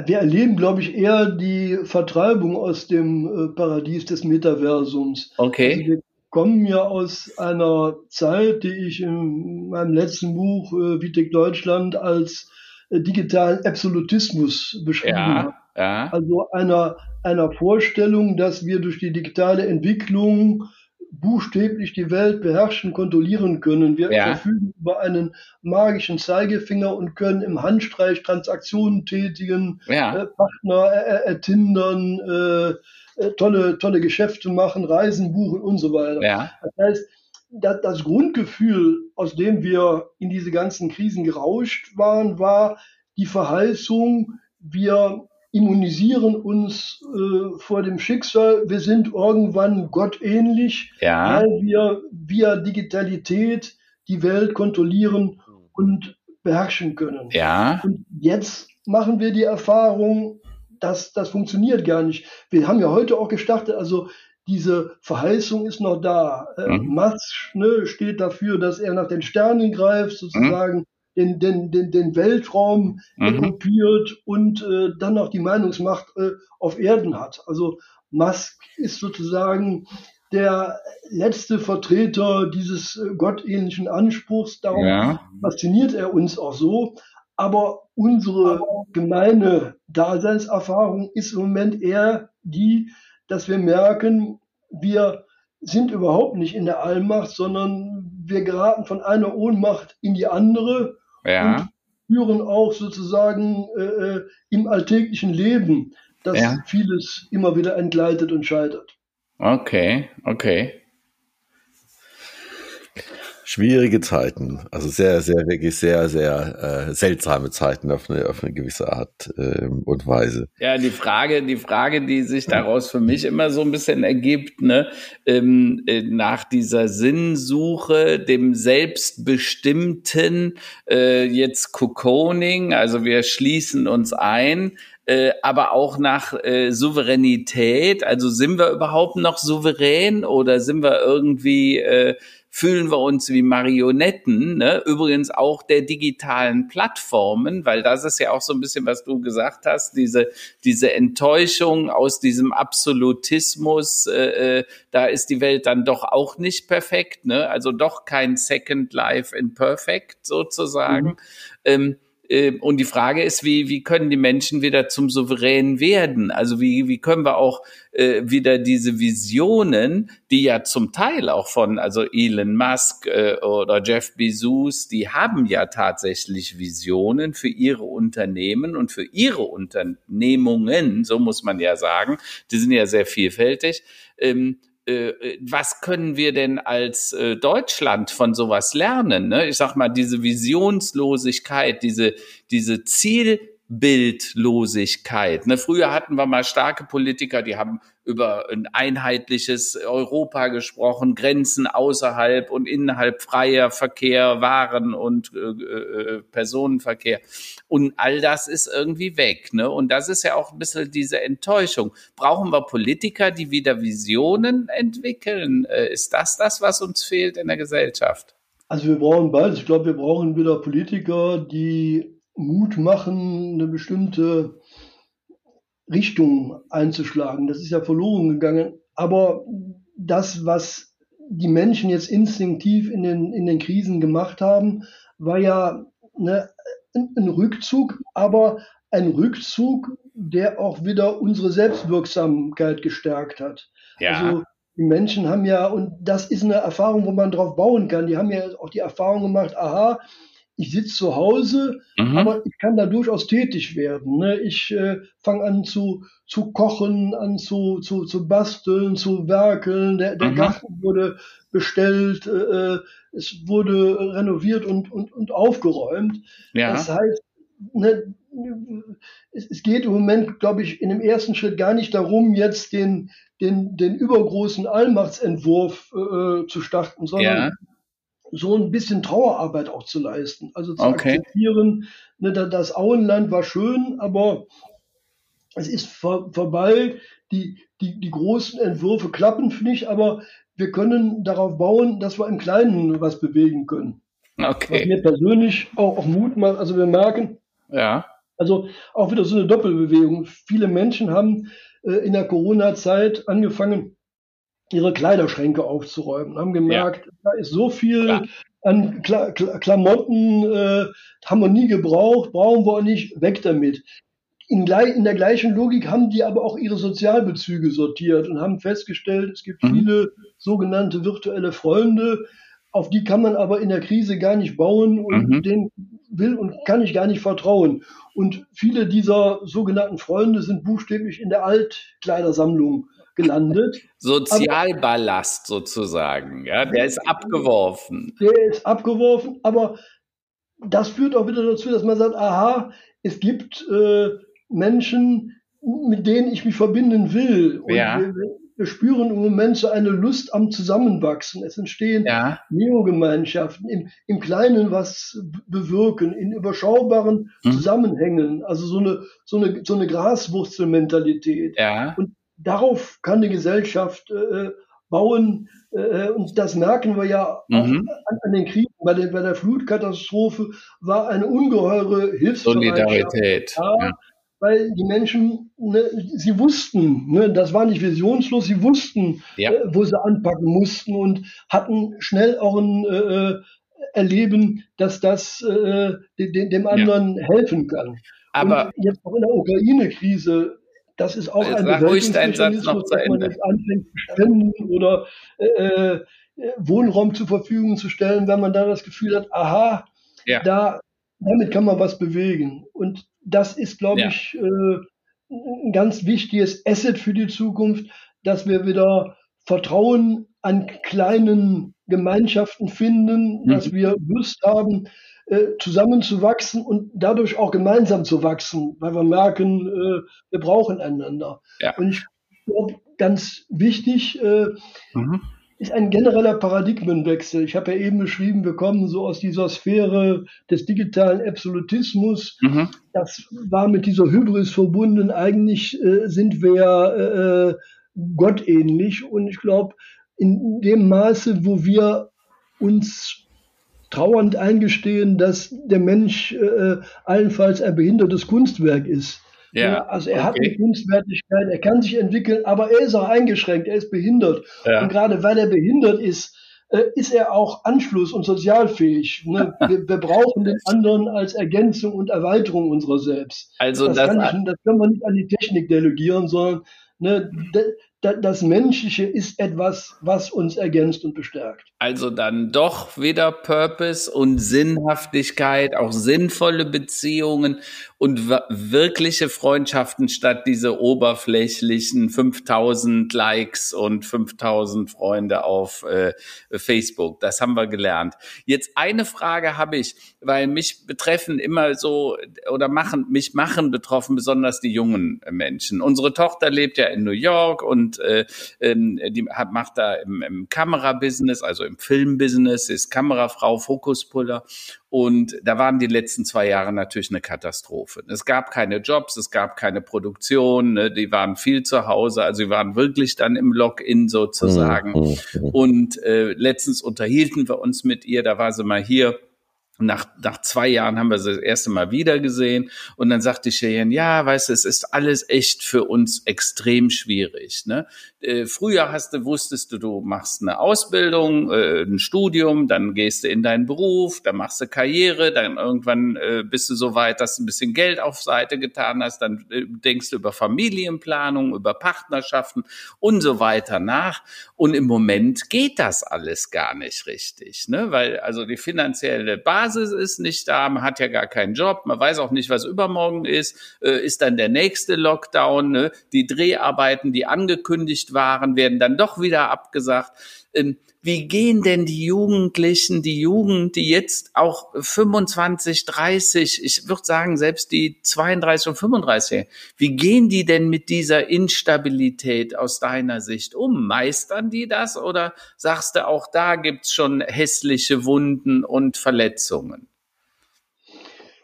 Wir erleben, glaube ich, eher die Vertreibung aus dem äh, Paradies des Metaversums. Okay. Also wir kommen ja aus einer Zeit, die ich in meinem letzten Buch äh, Vitek Deutschland als äh, digitalen Absolutismus beschrieben ja, habe. Ja. Also einer, einer Vorstellung, dass wir durch die digitale Entwicklung buchstäblich die Welt beherrschen, kontrollieren können. Wir ja. verfügen über einen magischen Zeigefinger und können im Handstreich Transaktionen tätigen, ja. äh, Partner ertindern, äh, äh, tolle, tolle Geschäfte machen, Reisen buchen und so weiter. Ja. Das heißt, das, das Grundgefühl, aus dem wir in diese ganzen Krisen gerauscht waren, war die Verheißung, wir immunisieren uns äh, vor dem Schicksal. Wir sind irgendwann gottähnlich, ja. weil wir via Digitalität die Welt kontrollieren und beherrschen können. Ja. Und jetzt machen wir die Erfahrung, dass das funktioniert gar nicht. Wir haben ja heute auch gestartet, also diese Verheißung ist noch da. Äh, mhm. Musk ne, steht dafür, dass er nach den Sternen greift, sozusagen. Mhm den, den, den, den Weltraum mhm. okkupiert und äh, dann noch die Meinungsmacht äh, auf Erden hat. Also Musk ist sozusagen der letzte Vertreter dieses äh, gottähnlichen Anspruchs. Darum ja. fasziniert er uns auch so. Aber unsere gemeine Daseinserfahrung ist im Moment eher die, dass wir merken, wir sind überhaupt nicht in der Allmacht, sondern wir geraten von einer Ohnmacht in die andere ja. und führen auch sozusagen äh, äh, im alltäglichen Leben, dass ja. vieles immer wieder entgleitet und scheitert. Okay, okay. Schwierige Zeiten, also sehr, sehr, wirklich sehr, sehr äh, seltsame Zeiten auf eine, auf eine gewisse Art äh, und Weise. Ja, die Frage, die Frage, die sich daraus für mich immer so ein bisschen ergibt, ne, ähm, äh, nach dieser Sinnsuche, dem selbstbestimmten, äh, jetzt Cocooning, also wir schließen uns ein, äh, aber auch nach äh, Souveränität. Also sind wir überhaupt noch souverän oder sind wir irgendwie äh, fühlen wir uns wie Marionetten, ne? übrigens auch der digitalen Plattformen, weil das ist ja auch so ein bisschen, was du gesagt hast, diese, diese Enttäuschung aus diesem Absolutismus, äh, äh, da ist die Welt dann doch auch nicht perfekt, ne? also doch kein Second Life in Perfect sozusagen. Mhm. Ähm, ähm, und die Frage ist, wie, wie können die Menschen wieder zum Souverän werden? Also wie, wie können wir auch äh, wieder diese Visionen, die ja zum Teil auch von, also Elon Musk äh, oder Jeff Bezos, die haben ja tatsächlich Visionen für ihre Unternehmen und für ihre Unternehmungen, so muss man ja sagen. Die sind ja sehr vielfältig. Ähm, äh, was können wir denn als äh, Deutschland von sowas lernen? Ne? Ich sag mal, diese Visionslosigkeit, diese, diese Ziel, Bildlosigkeit. Ne, früher hatten wir mal starke Politiker, die haben über ein einheitliches Europa gesprochen, Grenzen außerhalb und innerhalb freier Verkehr, Waren und äh, äh, Personenverkehr. Und all das ist irgendwie weg. Ne? Und das ist ja auch ein bisschen diese Enttäuschung. Brauchen wir Politiker, die wieder Visionen entwickeln? Äh, ist das das, was uns fehlt in der Gesellschaft? Also wir brauchen beides. Ich glaube, wir brauchen wieder Politiker, die Mut machen, eine bestimmte Richtung einzuschlagen. Das ist ja verloren gegangen. Aber das, was die Menschen jetzt instinktiv in den, in den Krisen gemacht haben, war ja eine, ein Rückzug, aber ein Rückzug, der auch wieder unsere Selbstwirksamkeit gestärkt hat. Ja. Also die Menschen haben ja, und das ist eine Erfahrung, wo man drauf bauen kann, die haben ja auch die Erfahrung gemacht, aha, ich sitze zu Hause, mhm. aber ich kann da durchaus tätig werden. Ne? Ich äh, fange an zu, zu kochen, an zu, zu, zu basteln, zu werkeln. Der, der mhm. Garten wurde bestellt, äh, äh, es wurde renoviert und, und, und aufgeräumt. Ja. Das heißt, ne, es, es geht im Moment, glaube ich, in dem ersten Schritt gar nicht darum, jetzt den, den, den übergroßen Allmachtsentwurf äh, zu starten, sondern ja so ein bisschen Trauerarbeit auch zu leisten. Also zu okay. akzeptieren, ne, das Auenland war schön, aber es ist vor, vorbei. Die, die, die großen Entwürfe klappen nicht, aber wir können darauf bauen, dass wir im Kleinen was bewegen können. Okay. Was mir persönlich auch, auch Mut macht. Also wir merken, ja. also auch wieder so eine Doppelbewegung. Viele Menschen haben äh, in der Corona-Zeit angefangen, ihre Kleiderschränke aufzuräumen, haben gemerkt, ja. da ist so viel Klar. an Kla Kla Klamotten, äh, haben wir nie gebraucht, brauchen wir nicht, weg damit. In, in, der gleichen Logik haben die aber auch ihre Sozialbezüge sortiert und haben festgestellt, es gibt mhm. viele sogenannte virtuelle Freunde, auf die kann man aber in der Krise gar nicht bauen und mhm. denen will und kann ich gar nicht vertrauen. Und viele dieser sogenannten Freunde sind buchstäblich in der Altkleidersammlung gelandet. Sozialballast aber, sozusagen, ja, der ist abgeworfen. Der ist abgeworfen, aber das führt auch wieder dazu, dass man sagt, aha, es gibt äh, Menschen, mit denen ich mich verbinden will. Und ja. wir, wir, spüren im Moment so eine Lust am Zusammenwachsen. Es entstehen ja. Neogemeinschaften, im, im Kleinen was bewirken, in überschaubaren hm. Zusammenhängen. Also so eine, so eine, so eine Graswurzelmentalität. Ja. Und darauf kann die Gesellschaft äh, bauen. Äh, und das merken wir ja mhm. an, an, den Kriegen. Bei der, bei der Flutkatastrophe war eine ungeheure Hilfsbereitschaft. Solidarität. Da, ja. Weil die Menschen, ne, sie wussten, ne, das war nicht visionslos, sie wussten, ja. äh, wo sie anpacken mussten und hatten schnell auch ein äh, äh Erleben, dass das äh, dem, dem anderen ja. helfen kann. Aber und jetzt auch in der Ukraine-Krise das ist auch ein Bewältigungsmechanismus, dass man jetzt anfängt zu spenden oder äh, äh, Wohnraum zur Verfügung zu stellen, wenn man da das Gefühl hat, aha, ja. da, damit kann man was bewegen. Und das ist, glaube ja. ich, äh, ein ganz wichtiges Asset für die Zukunft, dass wir wieder Vertrauen an kleinen Gemeinschaften finden, mhm. dass wir Lust haben, äh, zusammenzuwachsen und dadurch auch gemeinsam zu wachsen, weil wir merken, äh, wir brauchen einander. Ja. Und ich glaube, ganz wichtig, äh, mhm. ist ein genereller Paradigmenwechsel. Ich habe ja eben beschrieben, wir kommen so aus dieser Sphäre des digitalen Absolutismus. Mhm. Das war mit dieser Hybris verbunden. Eigentlich äh, sind wir äh, gottähnlich. Und ich glaube, in dem Maße, wo wir uns trauernd eingestehen, dass der Mensch äh, allenfalls ein behindertes Kunstwerk ist, ja, also er okay. hat eine Kunstwertigkeit, er kann sich entwickeln, aber er ist auch eingeschränkt, er ist behindert. Ja. Und gerade weil er behindert ist, äh, ist er auch anschluss- und sozialfähig. Ne? Wir, wir, brauchen den anderen als Ergänzung und Erweiterung unserer selbst. Also das, das, kann ich, das können wir nicht an die Technik delegieren, sondern ne, das Menschliche ist etwas, was uns ergänzt und bestärkt. Also dann doch wieder Purpose und Sinnhaftigkeit, auch sinnvolle Beziehungen und wirkliche Freundschaften statt diese oberflächlichen 5000 Likes und 5000 Freunde auf äh, Facebook. Das haben wir gelernt. Jetzt eine Frage habe ich, weil mich betreffen immer so oder machen mich machen betroffen besonders die jungen Menschen. Unsere Tochter lebt ja in New York und äh, ähm, die hat, macht da im, im Kamerabusiness, also im Filmbusiness, ist Kamerafrau, Fokuspuller und da waren die letzten zwei Jahre natürlich eine Katastrophe. Es gab keine Jobs, es gab keine Produktion, ne? die waren viel zu Hause, also sie waren wirklich dann im Login sozusagen. Mhm. mhm. Und äh, letztens unterhielten wir uns mit ihr, da war sie mal hier nach, nach zwei Jahren haben wir sie das erste Mal wieder gesehen und dann sagte Cheyenne, ja, weißt du, es ist alles echt für uns extrem schwierig. Ne? Äh, früher hast du, wusstest du, du machst eine Ausbildung, äh, ein Studium, dann gehst du in deinen Beruf, dann machst du Karriere, dann irgendwann äh, bist du so weit, dass du ein bisschen Geld auf Seite getan hast, dann äh, denkst du über Familienplanung, über Partnerschaften und so weiter nach. Und im Moment geht das alles gar nicht richtig, ne? weil also die finanzielle Basis ist nicht da, man hat ja gar keinen Job, man weiß auch nicht, was übermorgen ist, äh, ist dann der nächste Lockdown, ne? die Dreharbeiten, die angekündigt waren, werden dann doch wieder abgesagt. Ähm, wie gehen denn die Jugendlichen, die Jugend, die jetzt auch 25, 30, ich würde sagen selbst die 32 und 35, wie gehen die denn mit dieser Instabilität aus deiner Sicht um? Meistern die das oder sagst du, auch da gibt's schon hässliche Wunden und Verletzungen?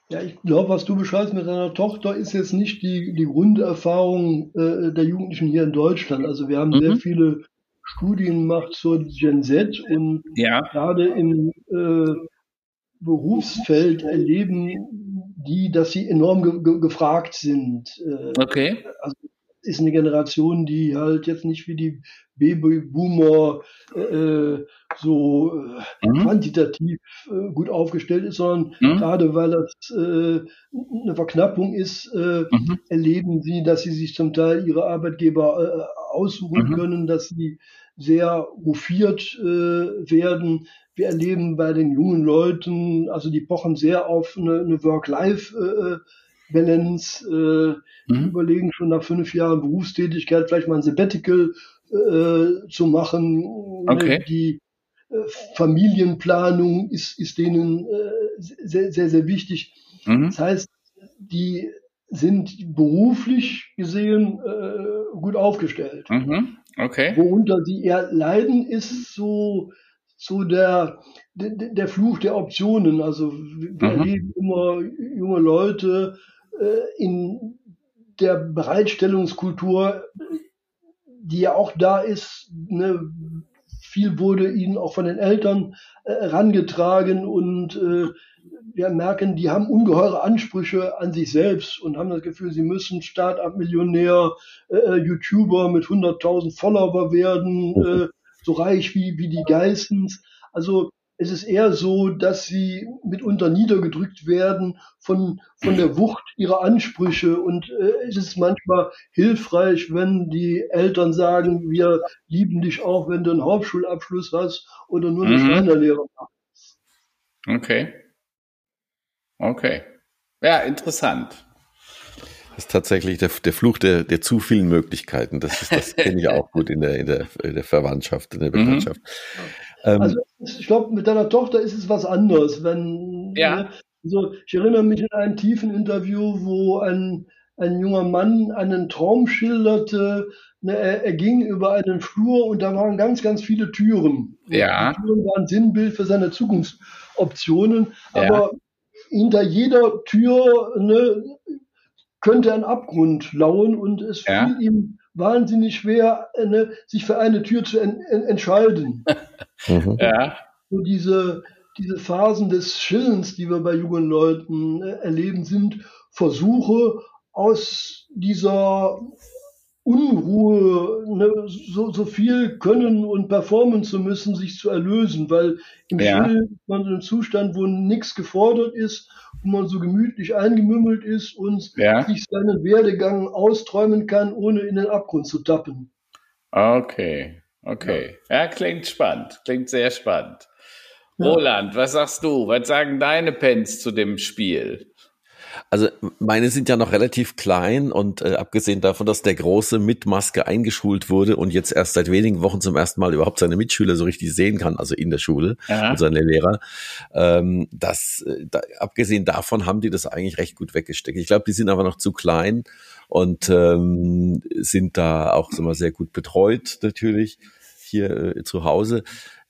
Ja, ich glaube, was du beschreibst mit deiner Tochter, ist jetzt nicht die, die Grunderfahrung äh, der Jugendlichen hier in Deutschland. Also wir haben mhm. sehr viele Studien gemacht zur Gen Z und ja. gerade im äh, Berufsfeld erleben die, dass sie enorm ge ge gefragt sind. Äh, okay. Also ist eine Generation, die halt jetzt nicht wie die Babyboomer äh, so äh, mhm. quantitativ äh, gut aufgestellt ist, sondern mhm. gerade weil das äh, eine Verknappung ist, äh, mhm. erleben sie, dass sie sich zum Teil ihre Arbeitgeber äh, aussuchen mhm. können, dass sie sehr hofiert werden. Wir erleben bei den jungen Leuten, also die pochen sehr auf eine, eine Work-Life- Balance, äh, mhm. überlegen schon nach fünf Jahren Berufstätigkeit vielleicht mal ein Sabbatical äh, zu machen. Okay. Die äh, Familienplanung ist, ist denen äh, sehr, sehr, sehr wichtig. Mhm. Das heißt, die sind beruflich gesehen äh, gut aufgestellt. Mhm. Okay. Worunter sie eher leiden, ist so, so der, der, der Fluch der Optionen. Also wir mhm. erleben immer junge Leute in der Bereitstellungskultur die ja auch da ist. Ne, viel wurde ihnen auch von den Eltern äh, herangetragen und äh, wir merken, die haben ungeheure Ansprüche an sich selbst und haben das Gefühl, sie müssen Start-up-Millionär, äh, äh YouTuber mit 100.000 Follower werden, äh, so reich wie, wie die Geistens. Also es ist eher so, dass sie mitunter niedergedrückt werden von, von der Wucht ihrer Ansprüche. Und äh, es ist manchmal hilfreich, wenn die Eltern sagen, wir lieben dich auch, wenn du einen Hauptschulabschluss hast oder nur eine mhm. Schreinerlehre machst. Okay. Okay. Ja, interessant. Das ist tatsächlich der, der Fluch der, der zu vielen Möglichkeiten. Das, das kenne ich auch gut in der, in der, in der Verwandtschaft, in der mhm. Bekanntschaft. Mhm. Ähm, also ich glaube, mit deiner Tochter ist es was anderes. Wenn, ja. Also ich erinnere mich an ein tiefen Interview, wo ein ein junger Mann einen Traum schilderte. Ne, er, er, ging über einen Flur und da waren ganz, ganz viele Türen. Ja. Die Türen waren Sinnbild für seine Zukunftsoptionen. Aber ja. hinter jeder Tür ne, könnte ein Abgrund lauern und es ja. fiel ihm wahnsinnig schwer, ne, sich für eine Tür zu en entscheiden. Mhm. ja. So diese, diese Phasen des Schillens, die wir bei jungen Leuten äh, erleben, sind Versuche aus dieser Unruhe, ne, so, so viel können und performen zu müssen, sich zu erlösen, weil im ja. Schill ist man in einem Zustand, wo nichts gefordert ist, wo man so gemütlich eingemümmelt ist und ja. sich seinen Werdegang austräumen kann, ohne in den Abgrund zu tappen. Okay, okay. Ja, ja klingt spannend, klingt sehr spannend. Roland, was sagst du? Was sagen deine Pens zu dem Spiel? Also meine sind ja noch relativ klein und äh, abgesehen davon, dass der Große mit Maske eingeschult wurde und jetzt erst seit wenigen Wochen zum ersten Mal überhaupt seine Mitschüler so richtig sehen kann, also in der Schule ja. und seine Lehrer, ähm, das, äh, da, abgesehen davon haben die das eigentlich recht gut weggesteckt. Ich glaube, die sind aber noch zu klein und ähm, sind da auch so mal sehr gut betreut natürlich hier äh, zu Hause.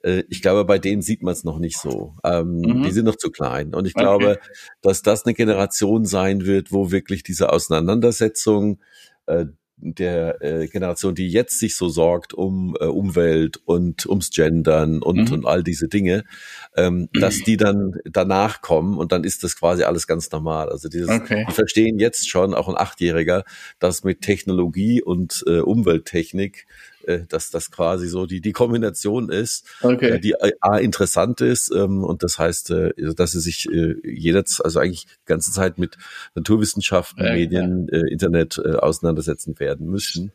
Äh, ich glaube, bei denen sieht man es noch nicht so. Ähm, mhm. Die sind noch zu klein. Und ich okay. glaube, dass das eine Generation sein wird, wo wirklich diese Auseinandersetzung äh, der äh, Generation, die jetzt sich so sorgt um äh, Umwelt und ums Gendern und, mhm. und all diese Dinge, ähm, dass die dann danach kommen und dann ist das quasi alles ganz normal. Also dieses, okay. die verstehen jetzt schon, auch ein Achtjähriger, dass mit Technologie und äh, Umwelttechnik äh, dass das quasi so die, die Kombination ist, okay. äh, die A, interessant ist ähm, und das heißt, äh, dass sie sich äh, jederzeit, also eigentlich die ganze Zeit mit Naturwissenschaften, ja, Medien, äh, Internet äh, auseinandersetzen werden müssen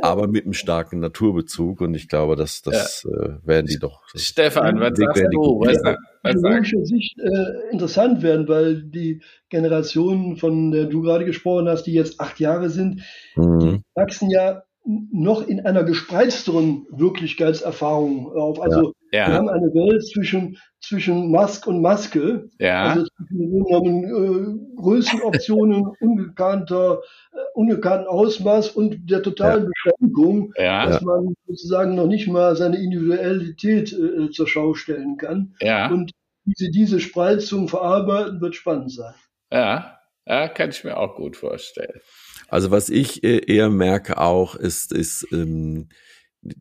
aber mit einem starken Naturbezug. Und ich glaube, dass das ja. äh, werden die doch. Stefan, was sagst du? Was, ja. was sagst Sicht äh, interessant werden, weil die Generation, von der du gerade gesprochen hast, die jetzt acht Jahre sind, mhm. die wachsen ja noch in einer gespreizteren Wirklichkeitserfahrung auf. Also ja. wir haben eine Welt zwischen, zwischen Mask und Maske, ja. also zwischen äh, Größenoptionen, ungekannter, äh, ungekannten Ausmaß und der totalen ja. Beschränkung, dass man sozusagen noch nicht mal seine Individualität äh, zur Schau stellen kann. Und diese, diese Spreizung verarbeiten wird spannend sein. Ja, ja, kann ich mir auch gut vorstellen. Also was ich äh, eher merke auch, ist, ist ähm,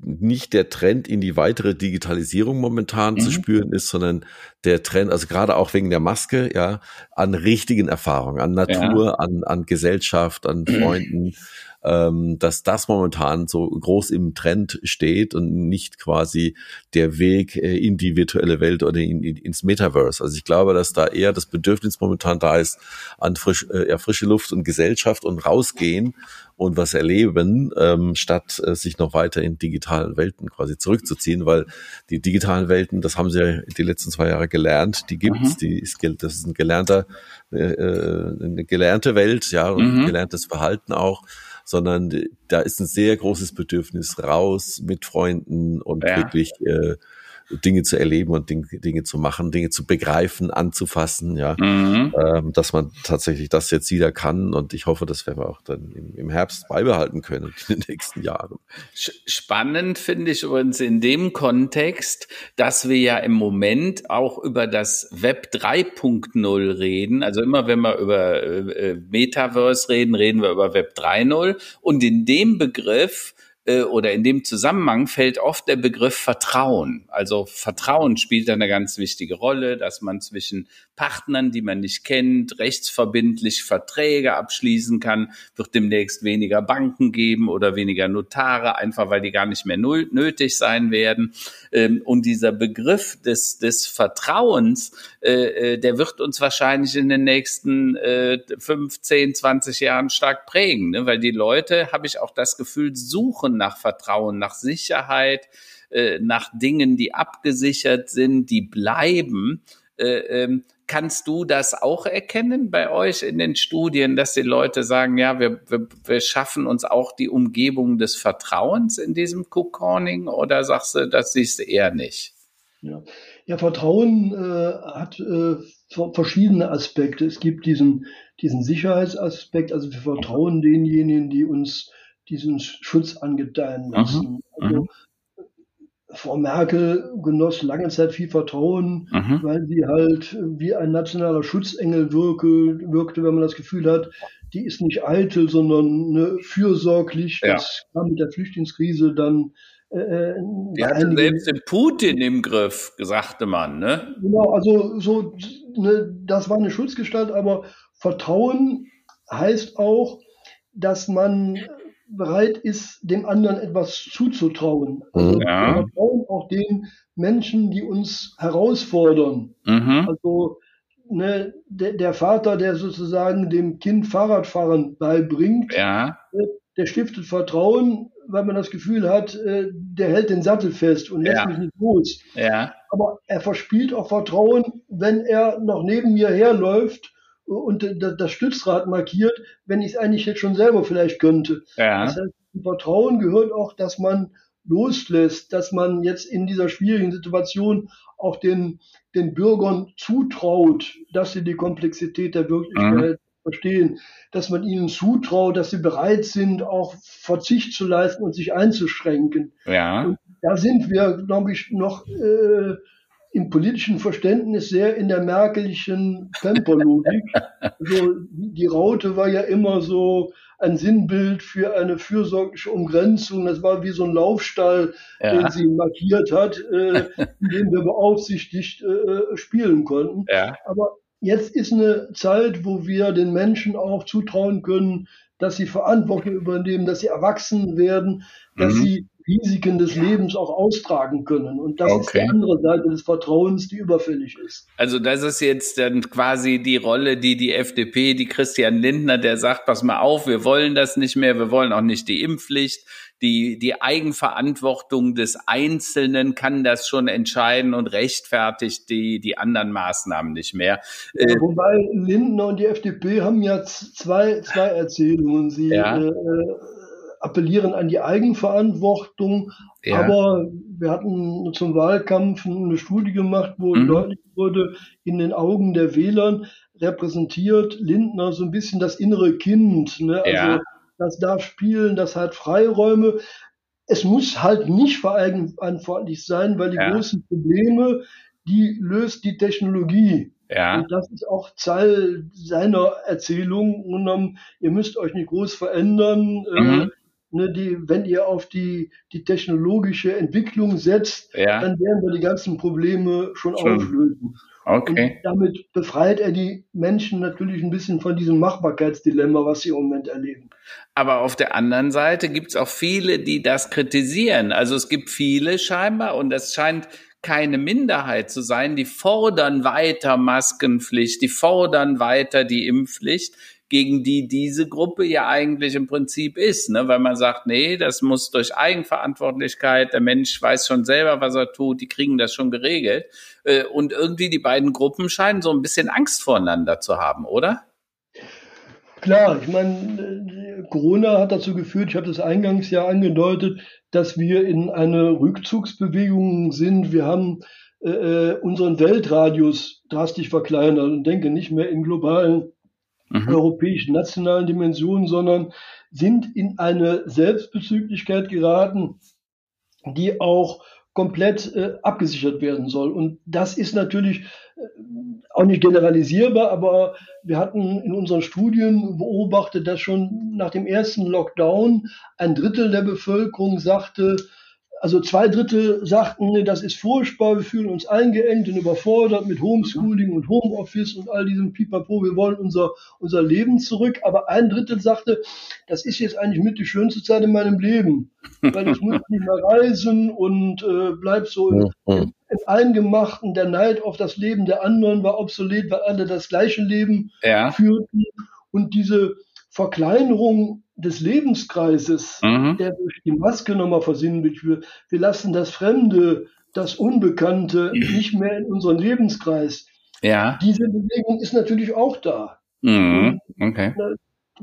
nicht der Trend in die weitere Digitalisierung momentan mhm. zu spüren ist, sondern der Trend, also gerade auch wegen der Maske, ja, an richtigen Erfahrungen, an Natur, ja. an, an Gesellschaft, an Freunden, ähm, dass das momentan so groß im Trend steht und nicht quasi der Weg äh, in die virtuelle Welt oder in, in, ins Metaverse. Also ich glaube, dass da eher das Bedürfnis momentan da ist an frisch, äh, ja, frische Luft und Gesellschaft und rausgehen und was erleben, ähm, statt äh, sich noch weiter in digitalen Welten quasi zurückzuziehen, weil die digitalen Welten, das haben sie ja die letzten zwei Jahre gelernt, die gibt's, mhm. die ist, das ist ein gelernter, äh, äh eine gelernte Welt, ja, und mhm. gelerntes Verhalten auch sondern da ist ein sehr großes Bedürfnis raus mit Freunden und ja. wirklich äh, Dinge zu erleben und Dinge, Dinge zu machen, Dinge zu begreifen, anzufassen, ja, mhm. ähm, dass man tatsächlich das jetzt wieder kann und ich hoffe, das werden wir auch dann im, im Herbst beibehalten können in den nächsten Jahren. Spannend finde ich übrigens in dem Kontext, dass wir ja im Moment auch über das Web 3.0 reden. Also immer wenn wir über äh, Metaverse reden, reden wir über Web 3.0 und in dem Begriff äh, oder in dem Zusammenhang fällt oft der Begriff Vertrauen. Also Vertrauen spielt eine ganz wichtige Rolle, dass man zwischen Partnern, die man nicht kennt, rechtsverbindlich Verträge abschließen kann, wird demnächst weniger Banken geben oder weniger Notare, einfach weil die gar nicht mehr nötig sein werden. Ähm, und dieser Begriff des, des Vertrauens, äh, äh, der wird uns wahrscheinlich in den nächsten 15, 20 Jahren stark prägen, ne? weil die Leute, habe ich auch das Gefühl, suchen nach Vertrauen, nach Sicherheit, äh, nach Dingen, die abgesichert sind, die bleiben. Ähm, Kannst du das auch erkennen bei euch in den Studien, dass die Leute sagen, ja, wir, wir, wir schaffen uns auch die Umgebung des Vertrauens in diesem Cocooning oder sagst du, das siehst du eher nicht? Ja, ja Vertrauen äh, hat äh, verschiedene Aspekte. Es gibt diesen, diesen Sicherheitsaspekt. Also wir vertrauen denjenigen, die uns diesen Schutz angedeihen lassen. Mhm. Also, mhm. Frau Merkel genoss lange Zeit viel Vertrauen, mhm. weil sie halt wie ein nationaler Schutzengel wirke, wirkte, wenn man das Gefühl hat, die ist nicht eitel, sondern ne, fürsorglich. Ja. Das kam mit der Flüchtlingskrise dann. Äh, äh die hatte selbst den Putin im Griff, sagte man, ne? Genau, also so, ne, das war eine Schutzgestalt, aber Vertrauen heißt auch, dass man bereit ist, dem anderen etwas zuzutrauen. Also ja. wir vertrauen auch den Menschen, die uns herausfordern. Mhm. Also ne, der, der, Vater, der sozusagen dem Kind Fahrradfahren beibringt, ja. Ne, der stiftet Vertrauen, weil man das Gefühl hat, äh, der hält den Sattel fest und lässt ja. mich nicht los. Aber er verspielt auch Vertrauen, wenn er noch neben mir herläuft und das Stützrad markiert, wenn ich es eigentlich jetzt schon selber vielleicht könnte. Ja. Das heißt, Vertrauen gehört auch, dass man loslässt, dass man jetzt in dieser schwierigen Situation auch den, den Bürgern zutraut, dass sie die Komplexität der Wirklichkeit mhm. verstehen, dass man ihnen zutraut, dass sie bereit sind, auch Verzicht zu leisten und sich einzuschränken. Ja. Und da sind wir, glaube ich, noch äh, im politischen Verständnis sehr in der merkelischen Temperlogik. also die Raute war ja immer so ein Sinnbild für eine fürsorgliche Umgrenzung. Das war wie so ein Laufstall, ja. den sie markiert hat, äh, in dem wir beaufsichtigt äh, äh, spielen konnten. Ja. Aber jetzt ist eine Zeit, wo wir den Menschen auch zutrauen können, dass sie Verantwortung übernehmen, dass sie erwachsen werden, dass mhm. sie Risiken des Lebens auch austragen können. Und das okay. ist die andere Seite des Vertrauens, die überfällig ist. Also das ist jetzt dann quasi die Rolle, die die FDP, die Christian Lindner, der sagt, pass mal auf, wir wollen das nicht mehr, wir wollen auch nicht die Impfpflicht. Die, die Eigenverantwortung des Einzelnen kann das schon entscheiden und rechtfertigt die, die anderen Maßnahmen nicht mehr. Ja, äh, wobei Lindner und die FDP haben ja zwei, zwei Erzählungen. Sie ja. äh, appellieren an die Eigenverantwortung. Ja. Aber wir hatten zum Wahlkampf eine Studie gemacht, wo mhm. deutlich wurde, in den Augen der Wählern repräsentiert Lindner so ein bisschen das innere Kind. Ne? Also ja. das darf spielen, das hat Freiräume. Es muss halt nicht verantwortlich sein, weil die ja. großen Probleme, die löst die Technologie. Ja. Und das ist auch Teil seiner Erzählung. Und, ihr müsst euch nicht groß verändern. Äh, mhm ne, die, wenn ihr auf die, die technologische Entwicklung setzt, ja. dann werden wir die ganzen Probleme schon, schon. auflösen. Okay. Und damit befreit er die Menschen natürlich ein bisschen von diesem Machbarkeitsdilemma, was sie im Moment erleben. Aber auf der anderen Seite gibt es auch viele, die das kritisieren. Also es gibt viele scheinbar, und es scheint keine Minderheit zu sein, die fordern weiter Maskenpflicht, die fordern weiter die Impfpflicht gegen die diese Gruppe ja eigentlich im Prinzip ist, ne? weil man sagt, nee, das muss durch Eigenverantwortlichkeit, der Mensch weiß schon selber, was er tut, die kriegen das schon geregelt. Äh, und irgendwie die beiden Gruppen scheinen so ein bisschen Angst voreinander zu haben, oder? Klar, ich meine, Corona hat dazu geführt, ich habe das eingangs ja angedeutet, dass wir in eine Rückzugsbewegung sind. Wir haben äh, äh unseren Weltradius drastisch verkleinert und denke nicht mehr in globalen mhm. europäischen, nationalen Dimensionen, sondern sind in eine Selbstbezüglichkeit geraten, die auch komplett äh, abgesichert werden soll. Und das ist natürlich äh, auch nicht generalisierbar, aber wir hatten in unseren Studien beobachtet, dass schon nach dem ersten Lockdown ein Drittel der Bevölkerung sagte, also zwei Drittel sagten, nee, das ist furchtbar, wir fühlen uns eingeengt und überfordert mit Homeschooling und Homeoffice und all diesem Pipapo, wir wollen unser, unser Leben zurück. Aber ein Drittel sagte, das ist jetzt eigentlich mit die schönste Zeit in meinem Leben, weil ich muss nicht mehr reisen und äh, bleib so im, im, Eingemachten. Der Neid auf das Leben der anderen war obsolet, weil alle das gleiche Leben ja. führten. Und diese Verkleinerung des Lebenskreises, mhm. der durch die Maske nochmal versinnbildlicht wird. Wir lassen das Fremde, das Unbekannte nicht mehr in unseren Lebenskreis. Ja. Diese Bewegung ist natürlich auch da. Mhm. Okay.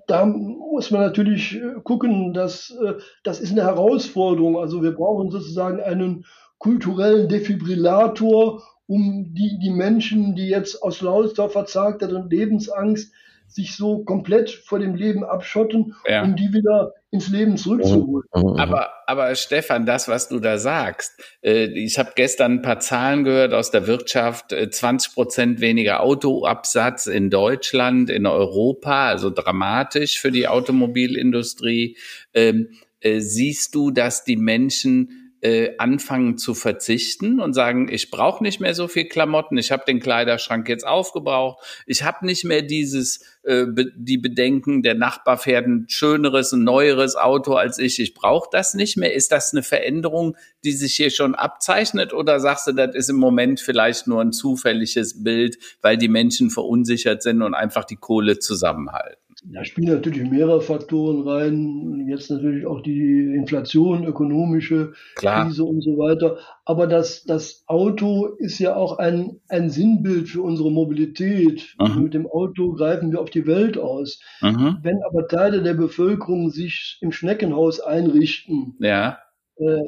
Da muss man natürlich äh, gucken, dass äh, das ist eine Herausforderung. Also wir brauchen sozusagen einen kulturellen Defibrillator, um die, die Menschen, die jetzt aus lauter und Lebensangst sich so komplett vor dem Leben abschotten, ja. um die wieder ins Leben zurückzuholen. Mhm. Mhm. Aber, aber Stefan, das, was du da sagst, äh, ich habe gestern ein paar Zahlen gehört aus der Wirtschaft, 20 Prozent weniger Autoabsatz in Deutschland, in Europa, also dramatisch für die Automobilindustrie. Ähm, siehst du, dass die Menschen äh, anfangen zu verzichten und sagen, ich brauche nicht mehr so viel Klamotten, ich habe den Kleiderschrank jetzt aufgebraucht, ich habe nicht mehr dieses äh, die Bedenken, der Nachbar fährt ein schöneres, ein neueres Auto als ich, ich brauche das nicht mehr. Ist das eine Veränderung, die sich hier schon abzeichnet oder sagst du, das ist im Moment vielleicht nur ein zufälliges Bild, weil die Menschen verunsichert sind und einfach die Kohle zusammenhalten? Da spielen natürlich mehrere Faktoren rein. Jetzt natürlich auch die Inflation, ökonomische Klar. Krise und so weiter. Aber das, das Auto ist ja auch ein, ein Sinnbild für unsere Mobilität. Mhm. Mit dem Auto greifen wir auf die Welt aus. Mhm. Wenn aber Teile der Bevölkerung sich im Schneckenhaus einrichten, ja. äh,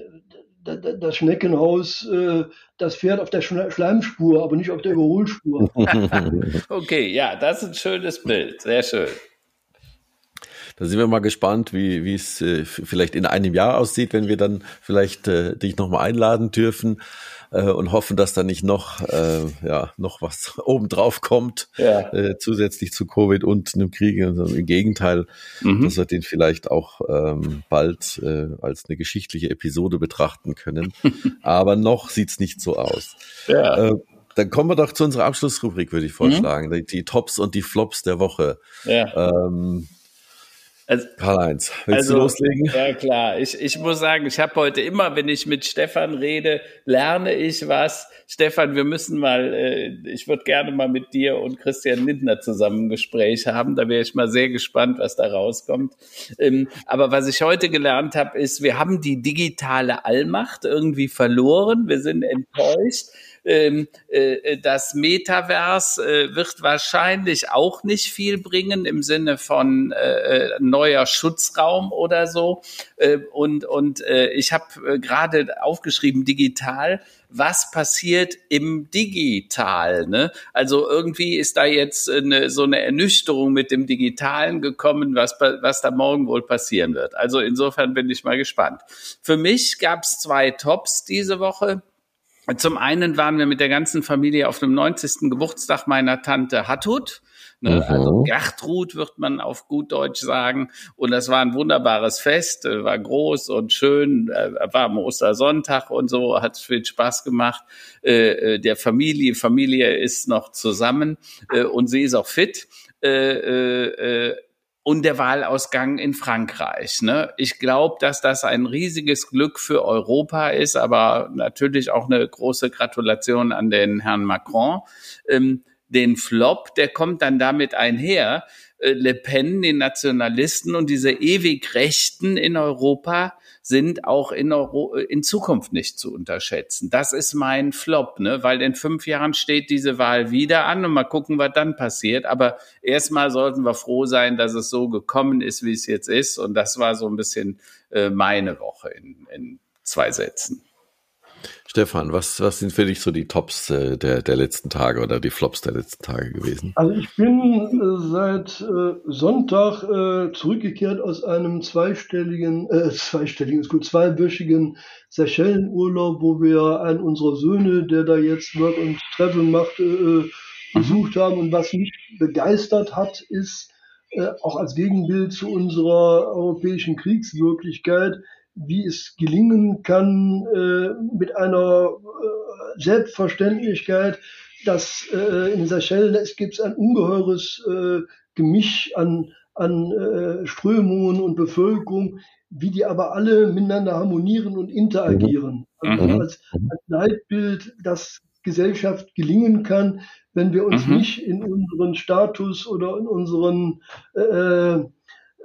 das Schneckenhaus, äh, das fährt auf der Schleimspur, aber nicht auf der Überholspur. okay, ja, das ist ein schönes Bild. Sehr schön. Da sind wir mal gespannt, wie, wie es äh, vielleicht in einem Jahr aussieht, wenn wir dann vielleicht äh, dich nochmal einladen dürfen äh, und hoffen, dass da nicht noch, äh, ja, noch was obendrauf kommt, ja. äh, zusätzlich zu Covid und einem Krieg. Also Im Gegenteil, mhm. dass wir den vielleicht auch ähm, bald äh, als eine geschichtliche Episode betrachten können. Aber noch sieht's nicht so aus. Ja. Äh, dann kommen wir doch zu unserer Abschlussrubrik, würde ich mhm. vorschlagen. Mhm. Die, die, Tops und die Flops der Woche. Ja. Ähm, also, Karl-Heinz, willst also, du loslegen? Ja, klar. Ich, ich muss sagen, ich habe heute immer, wenn ich mit Stefan rede, lerne ich was. Stefan, wir müssen mal, äh, ich würde gerne mal mit dir und Christian Lindner zusammen ein Gespräch haben. Da wäre ich mal sehr gespannt, was da rauskommt. Ähm, aber was ich heute gelernt habe, ist, wir haben die digitale Allmacht irgendwie verloren. Wir sind enttäuscht ähm, äh, das Metaverse äh, wird wahrscheinlich auch nicht viel bringen im Sinne von äh, äh neuer Schutzraum oder so. Äh, und und äh, ich habe äh, gerade aufgeschrieben, digital was passiert im Digital. Ne? Also irgendwie ist da jetzt eine, so eine Ernüchterung mit dem Digitalen gekommen, was, was da morgen wohl passieren wird. Also insofern bin ich mal gespannt. Für mich gab es zwei Tops diese Woche. Zum einen waren wir mit der ganzen Familie auf dem 90. Geburtstag meiner Tante Hattut. Ne? Mhm. Also Gertrud wird man auf gut Deutsch sagen. Und das war ein wunderbares Fest, äh, war groß und schön, äh, war am Ostersonntag und so, hat viel Spaß gemacht. Äh, der Familie, Familie ist noch zusammen und sie ist auch fit und der Wahlausgang in Frankreich. Ne? Ich glaube, dass das ein riesiges Glück für Europa ist, aber natürlich auch eine große Gratulation an den Herrn Macron. Ähm, den Flop, der kommt dann damit einher. Äh, Le Pen, den Nationalisten und diese ewig Rechten in Europa sind auch in, Euro in Zukunft nicht zu unterschätzen. Das ist mein Flop, ne? weil in fünf Jahren steht diese Wahl wieder an und mal gucken, was dann passiert. Aber erstmal sollten wir froh sein, dass es so gekommen ist, wie es jetzt ist. Und das war so ein bisschen äh, meine Woche in, in zwei Sätzen. Stefan, was, was sind für dich so die Tops äh, der, der letzten Tage oder die Flops der letzten Tage gewesen? Also ich bin äh, seit äh, Sonntag äh, zurückgekehrt aus einem zweistelligen, äh, zweistelligen, ist gut, zweiwöchigen Seychellenurlaub, wo wir einen unserer Söhne, der da jetzt Work und Travel macht, äh, äh besucht haben. Und was mich begeistert hat, ist, auch als Gegenbild zu unserer europäischen Kriegswirklichkeit, wie es gelingen kann, äh, mit einer äh, Selbstverständlichkeit, dass äh, in Seychellen es gibt ein ungeheures äh, Gemisch an, an äh, Strömungen und Bevölkerung, wie die aber alle miteinander harmonieren und interagieren. Mhm. Also mhm. als, als Leitbild, dass Gesellschaft gelingen kann, wenn wir uns mhm. nicht in unseren Status oder in unseren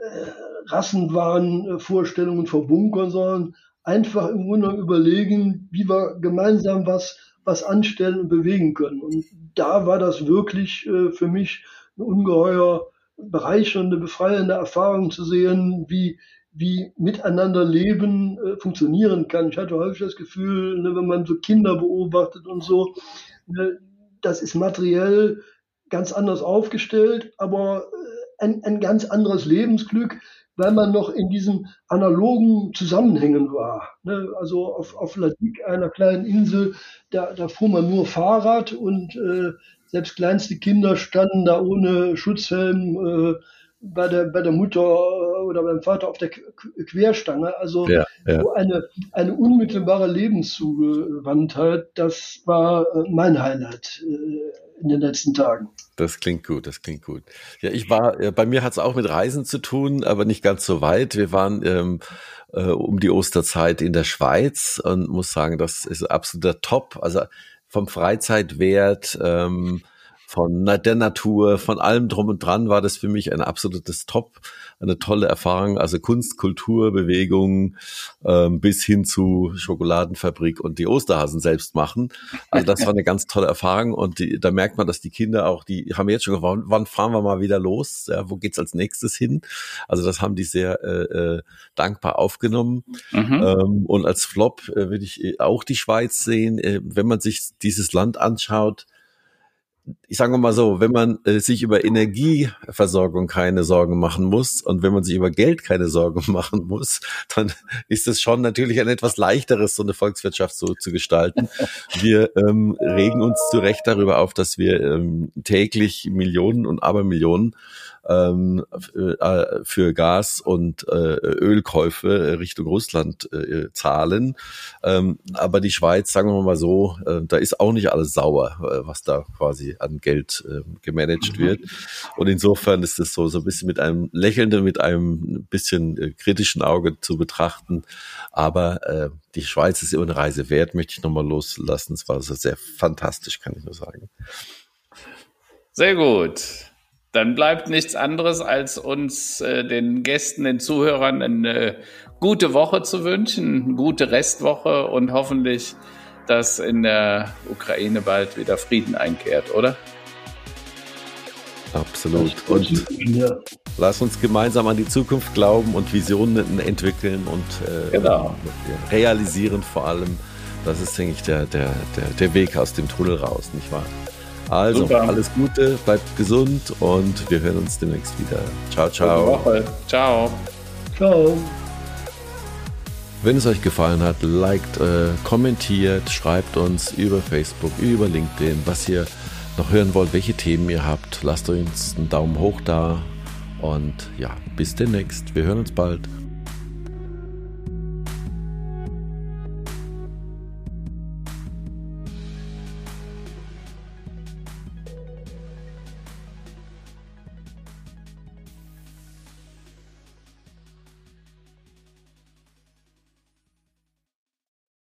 äh, Rassenwahnvorstellungen verbunkern, sondern einfach im Grunde überlegen, wie wir gemeinsam was, was anstellen und bewegen können. Und da war das wirklich äh, für mich eine ungeheuer bereichernde, befreiende Erfahrung zu sehen, wie, wie miteinander Leben äh, funktionieren kann. Ich hatte häufig das Gefühl, ne, wenn man so Kinder beobachtet und so, ne, das ist materiell ganz anders aufgestellt, aber äh, ein, ein ganz anderes Lebensglück, weil man noch in diesen analogen Zusammenhängen war. Ne? Also auf, auf Ladik, einer kleinen Insel, da, da fuhr man nur Fahrrad und äh, selbst kleinste Kinder standen da ohne Schutzhelm äh, bei der, bei der Mutter oder beim Vater auf der Querstange. Also ja, ja. So eine, eine unmittelbare Lebenszugewandtheit, das war äh, mein Highlight äh, in den letzten Tagen. Das klingt gut, das klingt gut. Ja, ich war, bei mir hat es auch mit Reisen zu tun, aber nicht ganz so weit. Wir waren ähm, äh, um die Osterzeit in der Schweiz und muss sagen, das ist absoluter Top. Also vom Freizeitwert, ähm, von der Natur, von allem drum und dran war das für mich ein absolutes Top, eine tolle Erfahrung. Also Kunst, Kultur, Bewegung ähm, bis hin zu Schokoladenfabrik und die Osterhasen selbst machen. Also das war eine ganz tolle Erfahrung und die, da merkt man, dass die Kinder auch, die haben jetzt schon gefragt, wann fahren wir mal wieder los? Ja, wo geht's als nächstes hin? Also das haben die sehr äh, äh, dankbar aufgenommen. Mhm. Ähm, und als Flop äh, würde ich auch die Schweiz sehen. Äh, wenn man sich dieses Land anschaut, ich sage mal so, wenn man äh, sich über Energieversorgung keine Sorgen machen muss und wenn man sich über Geld keine Sorgen machen muss, dann ist es schon natürlich ein etwas leichteres, so eine Volkswirtschaft so zu gestalten. Wir ähm, regen uns zu Recht darüber auf, dass wir ähm, täglich Millionen und Abermillionen ähm, äh, für Gas- und äh, Ölkäufe Richtung Russland äh, zahlen. Ähm, aber die Schweiz, sagen wir mal so, äh, da ist auch nicht alles sauer, äh, was da quasi an Geld äh, gemanagt mhm. wird. Und insofern ist es so, so ein bisschen mit einem lächelnden, mit einem bisschen äh, kritischen Auge zu betrachten. Aber äh, die Schweiz ist immer eine Reise wert, möchte ich nochmal loslassen. Es war sehr fantastisch, kann ich nur sagen. Sehr gut. Dann bleibt nichts anderes, als uns äh, den Gästen, den Zuhörern eine gute Woche zu wünschen, eine gute Restwoche und hoffentlich, dass in der Ukraine bald wieder Frieden einkehrt, oder? Absolut. Und lass uns gemeinsam an die Zukunft glauben und Visionen entwickeln und äh, genau. realisieren vor allem. Das ist, denke ich, der, der, der, der Weg aus dem Tunnel raus, nicht wahr? Also, Super. alles Gute, bleibt gesund und wir hören uns demnächst wieder. Ciao, ciao. Ciao. Ciao. Wenn es euch gefallen hat, liked, äh, kommentiert, schreibt uns über Facebook, über LinkedIn, was ihr noch hören wollt, welche Themen ihr habt. Lasst uns einen Daumen hoch da und ja, bis demnächst. Wir hören uns bald.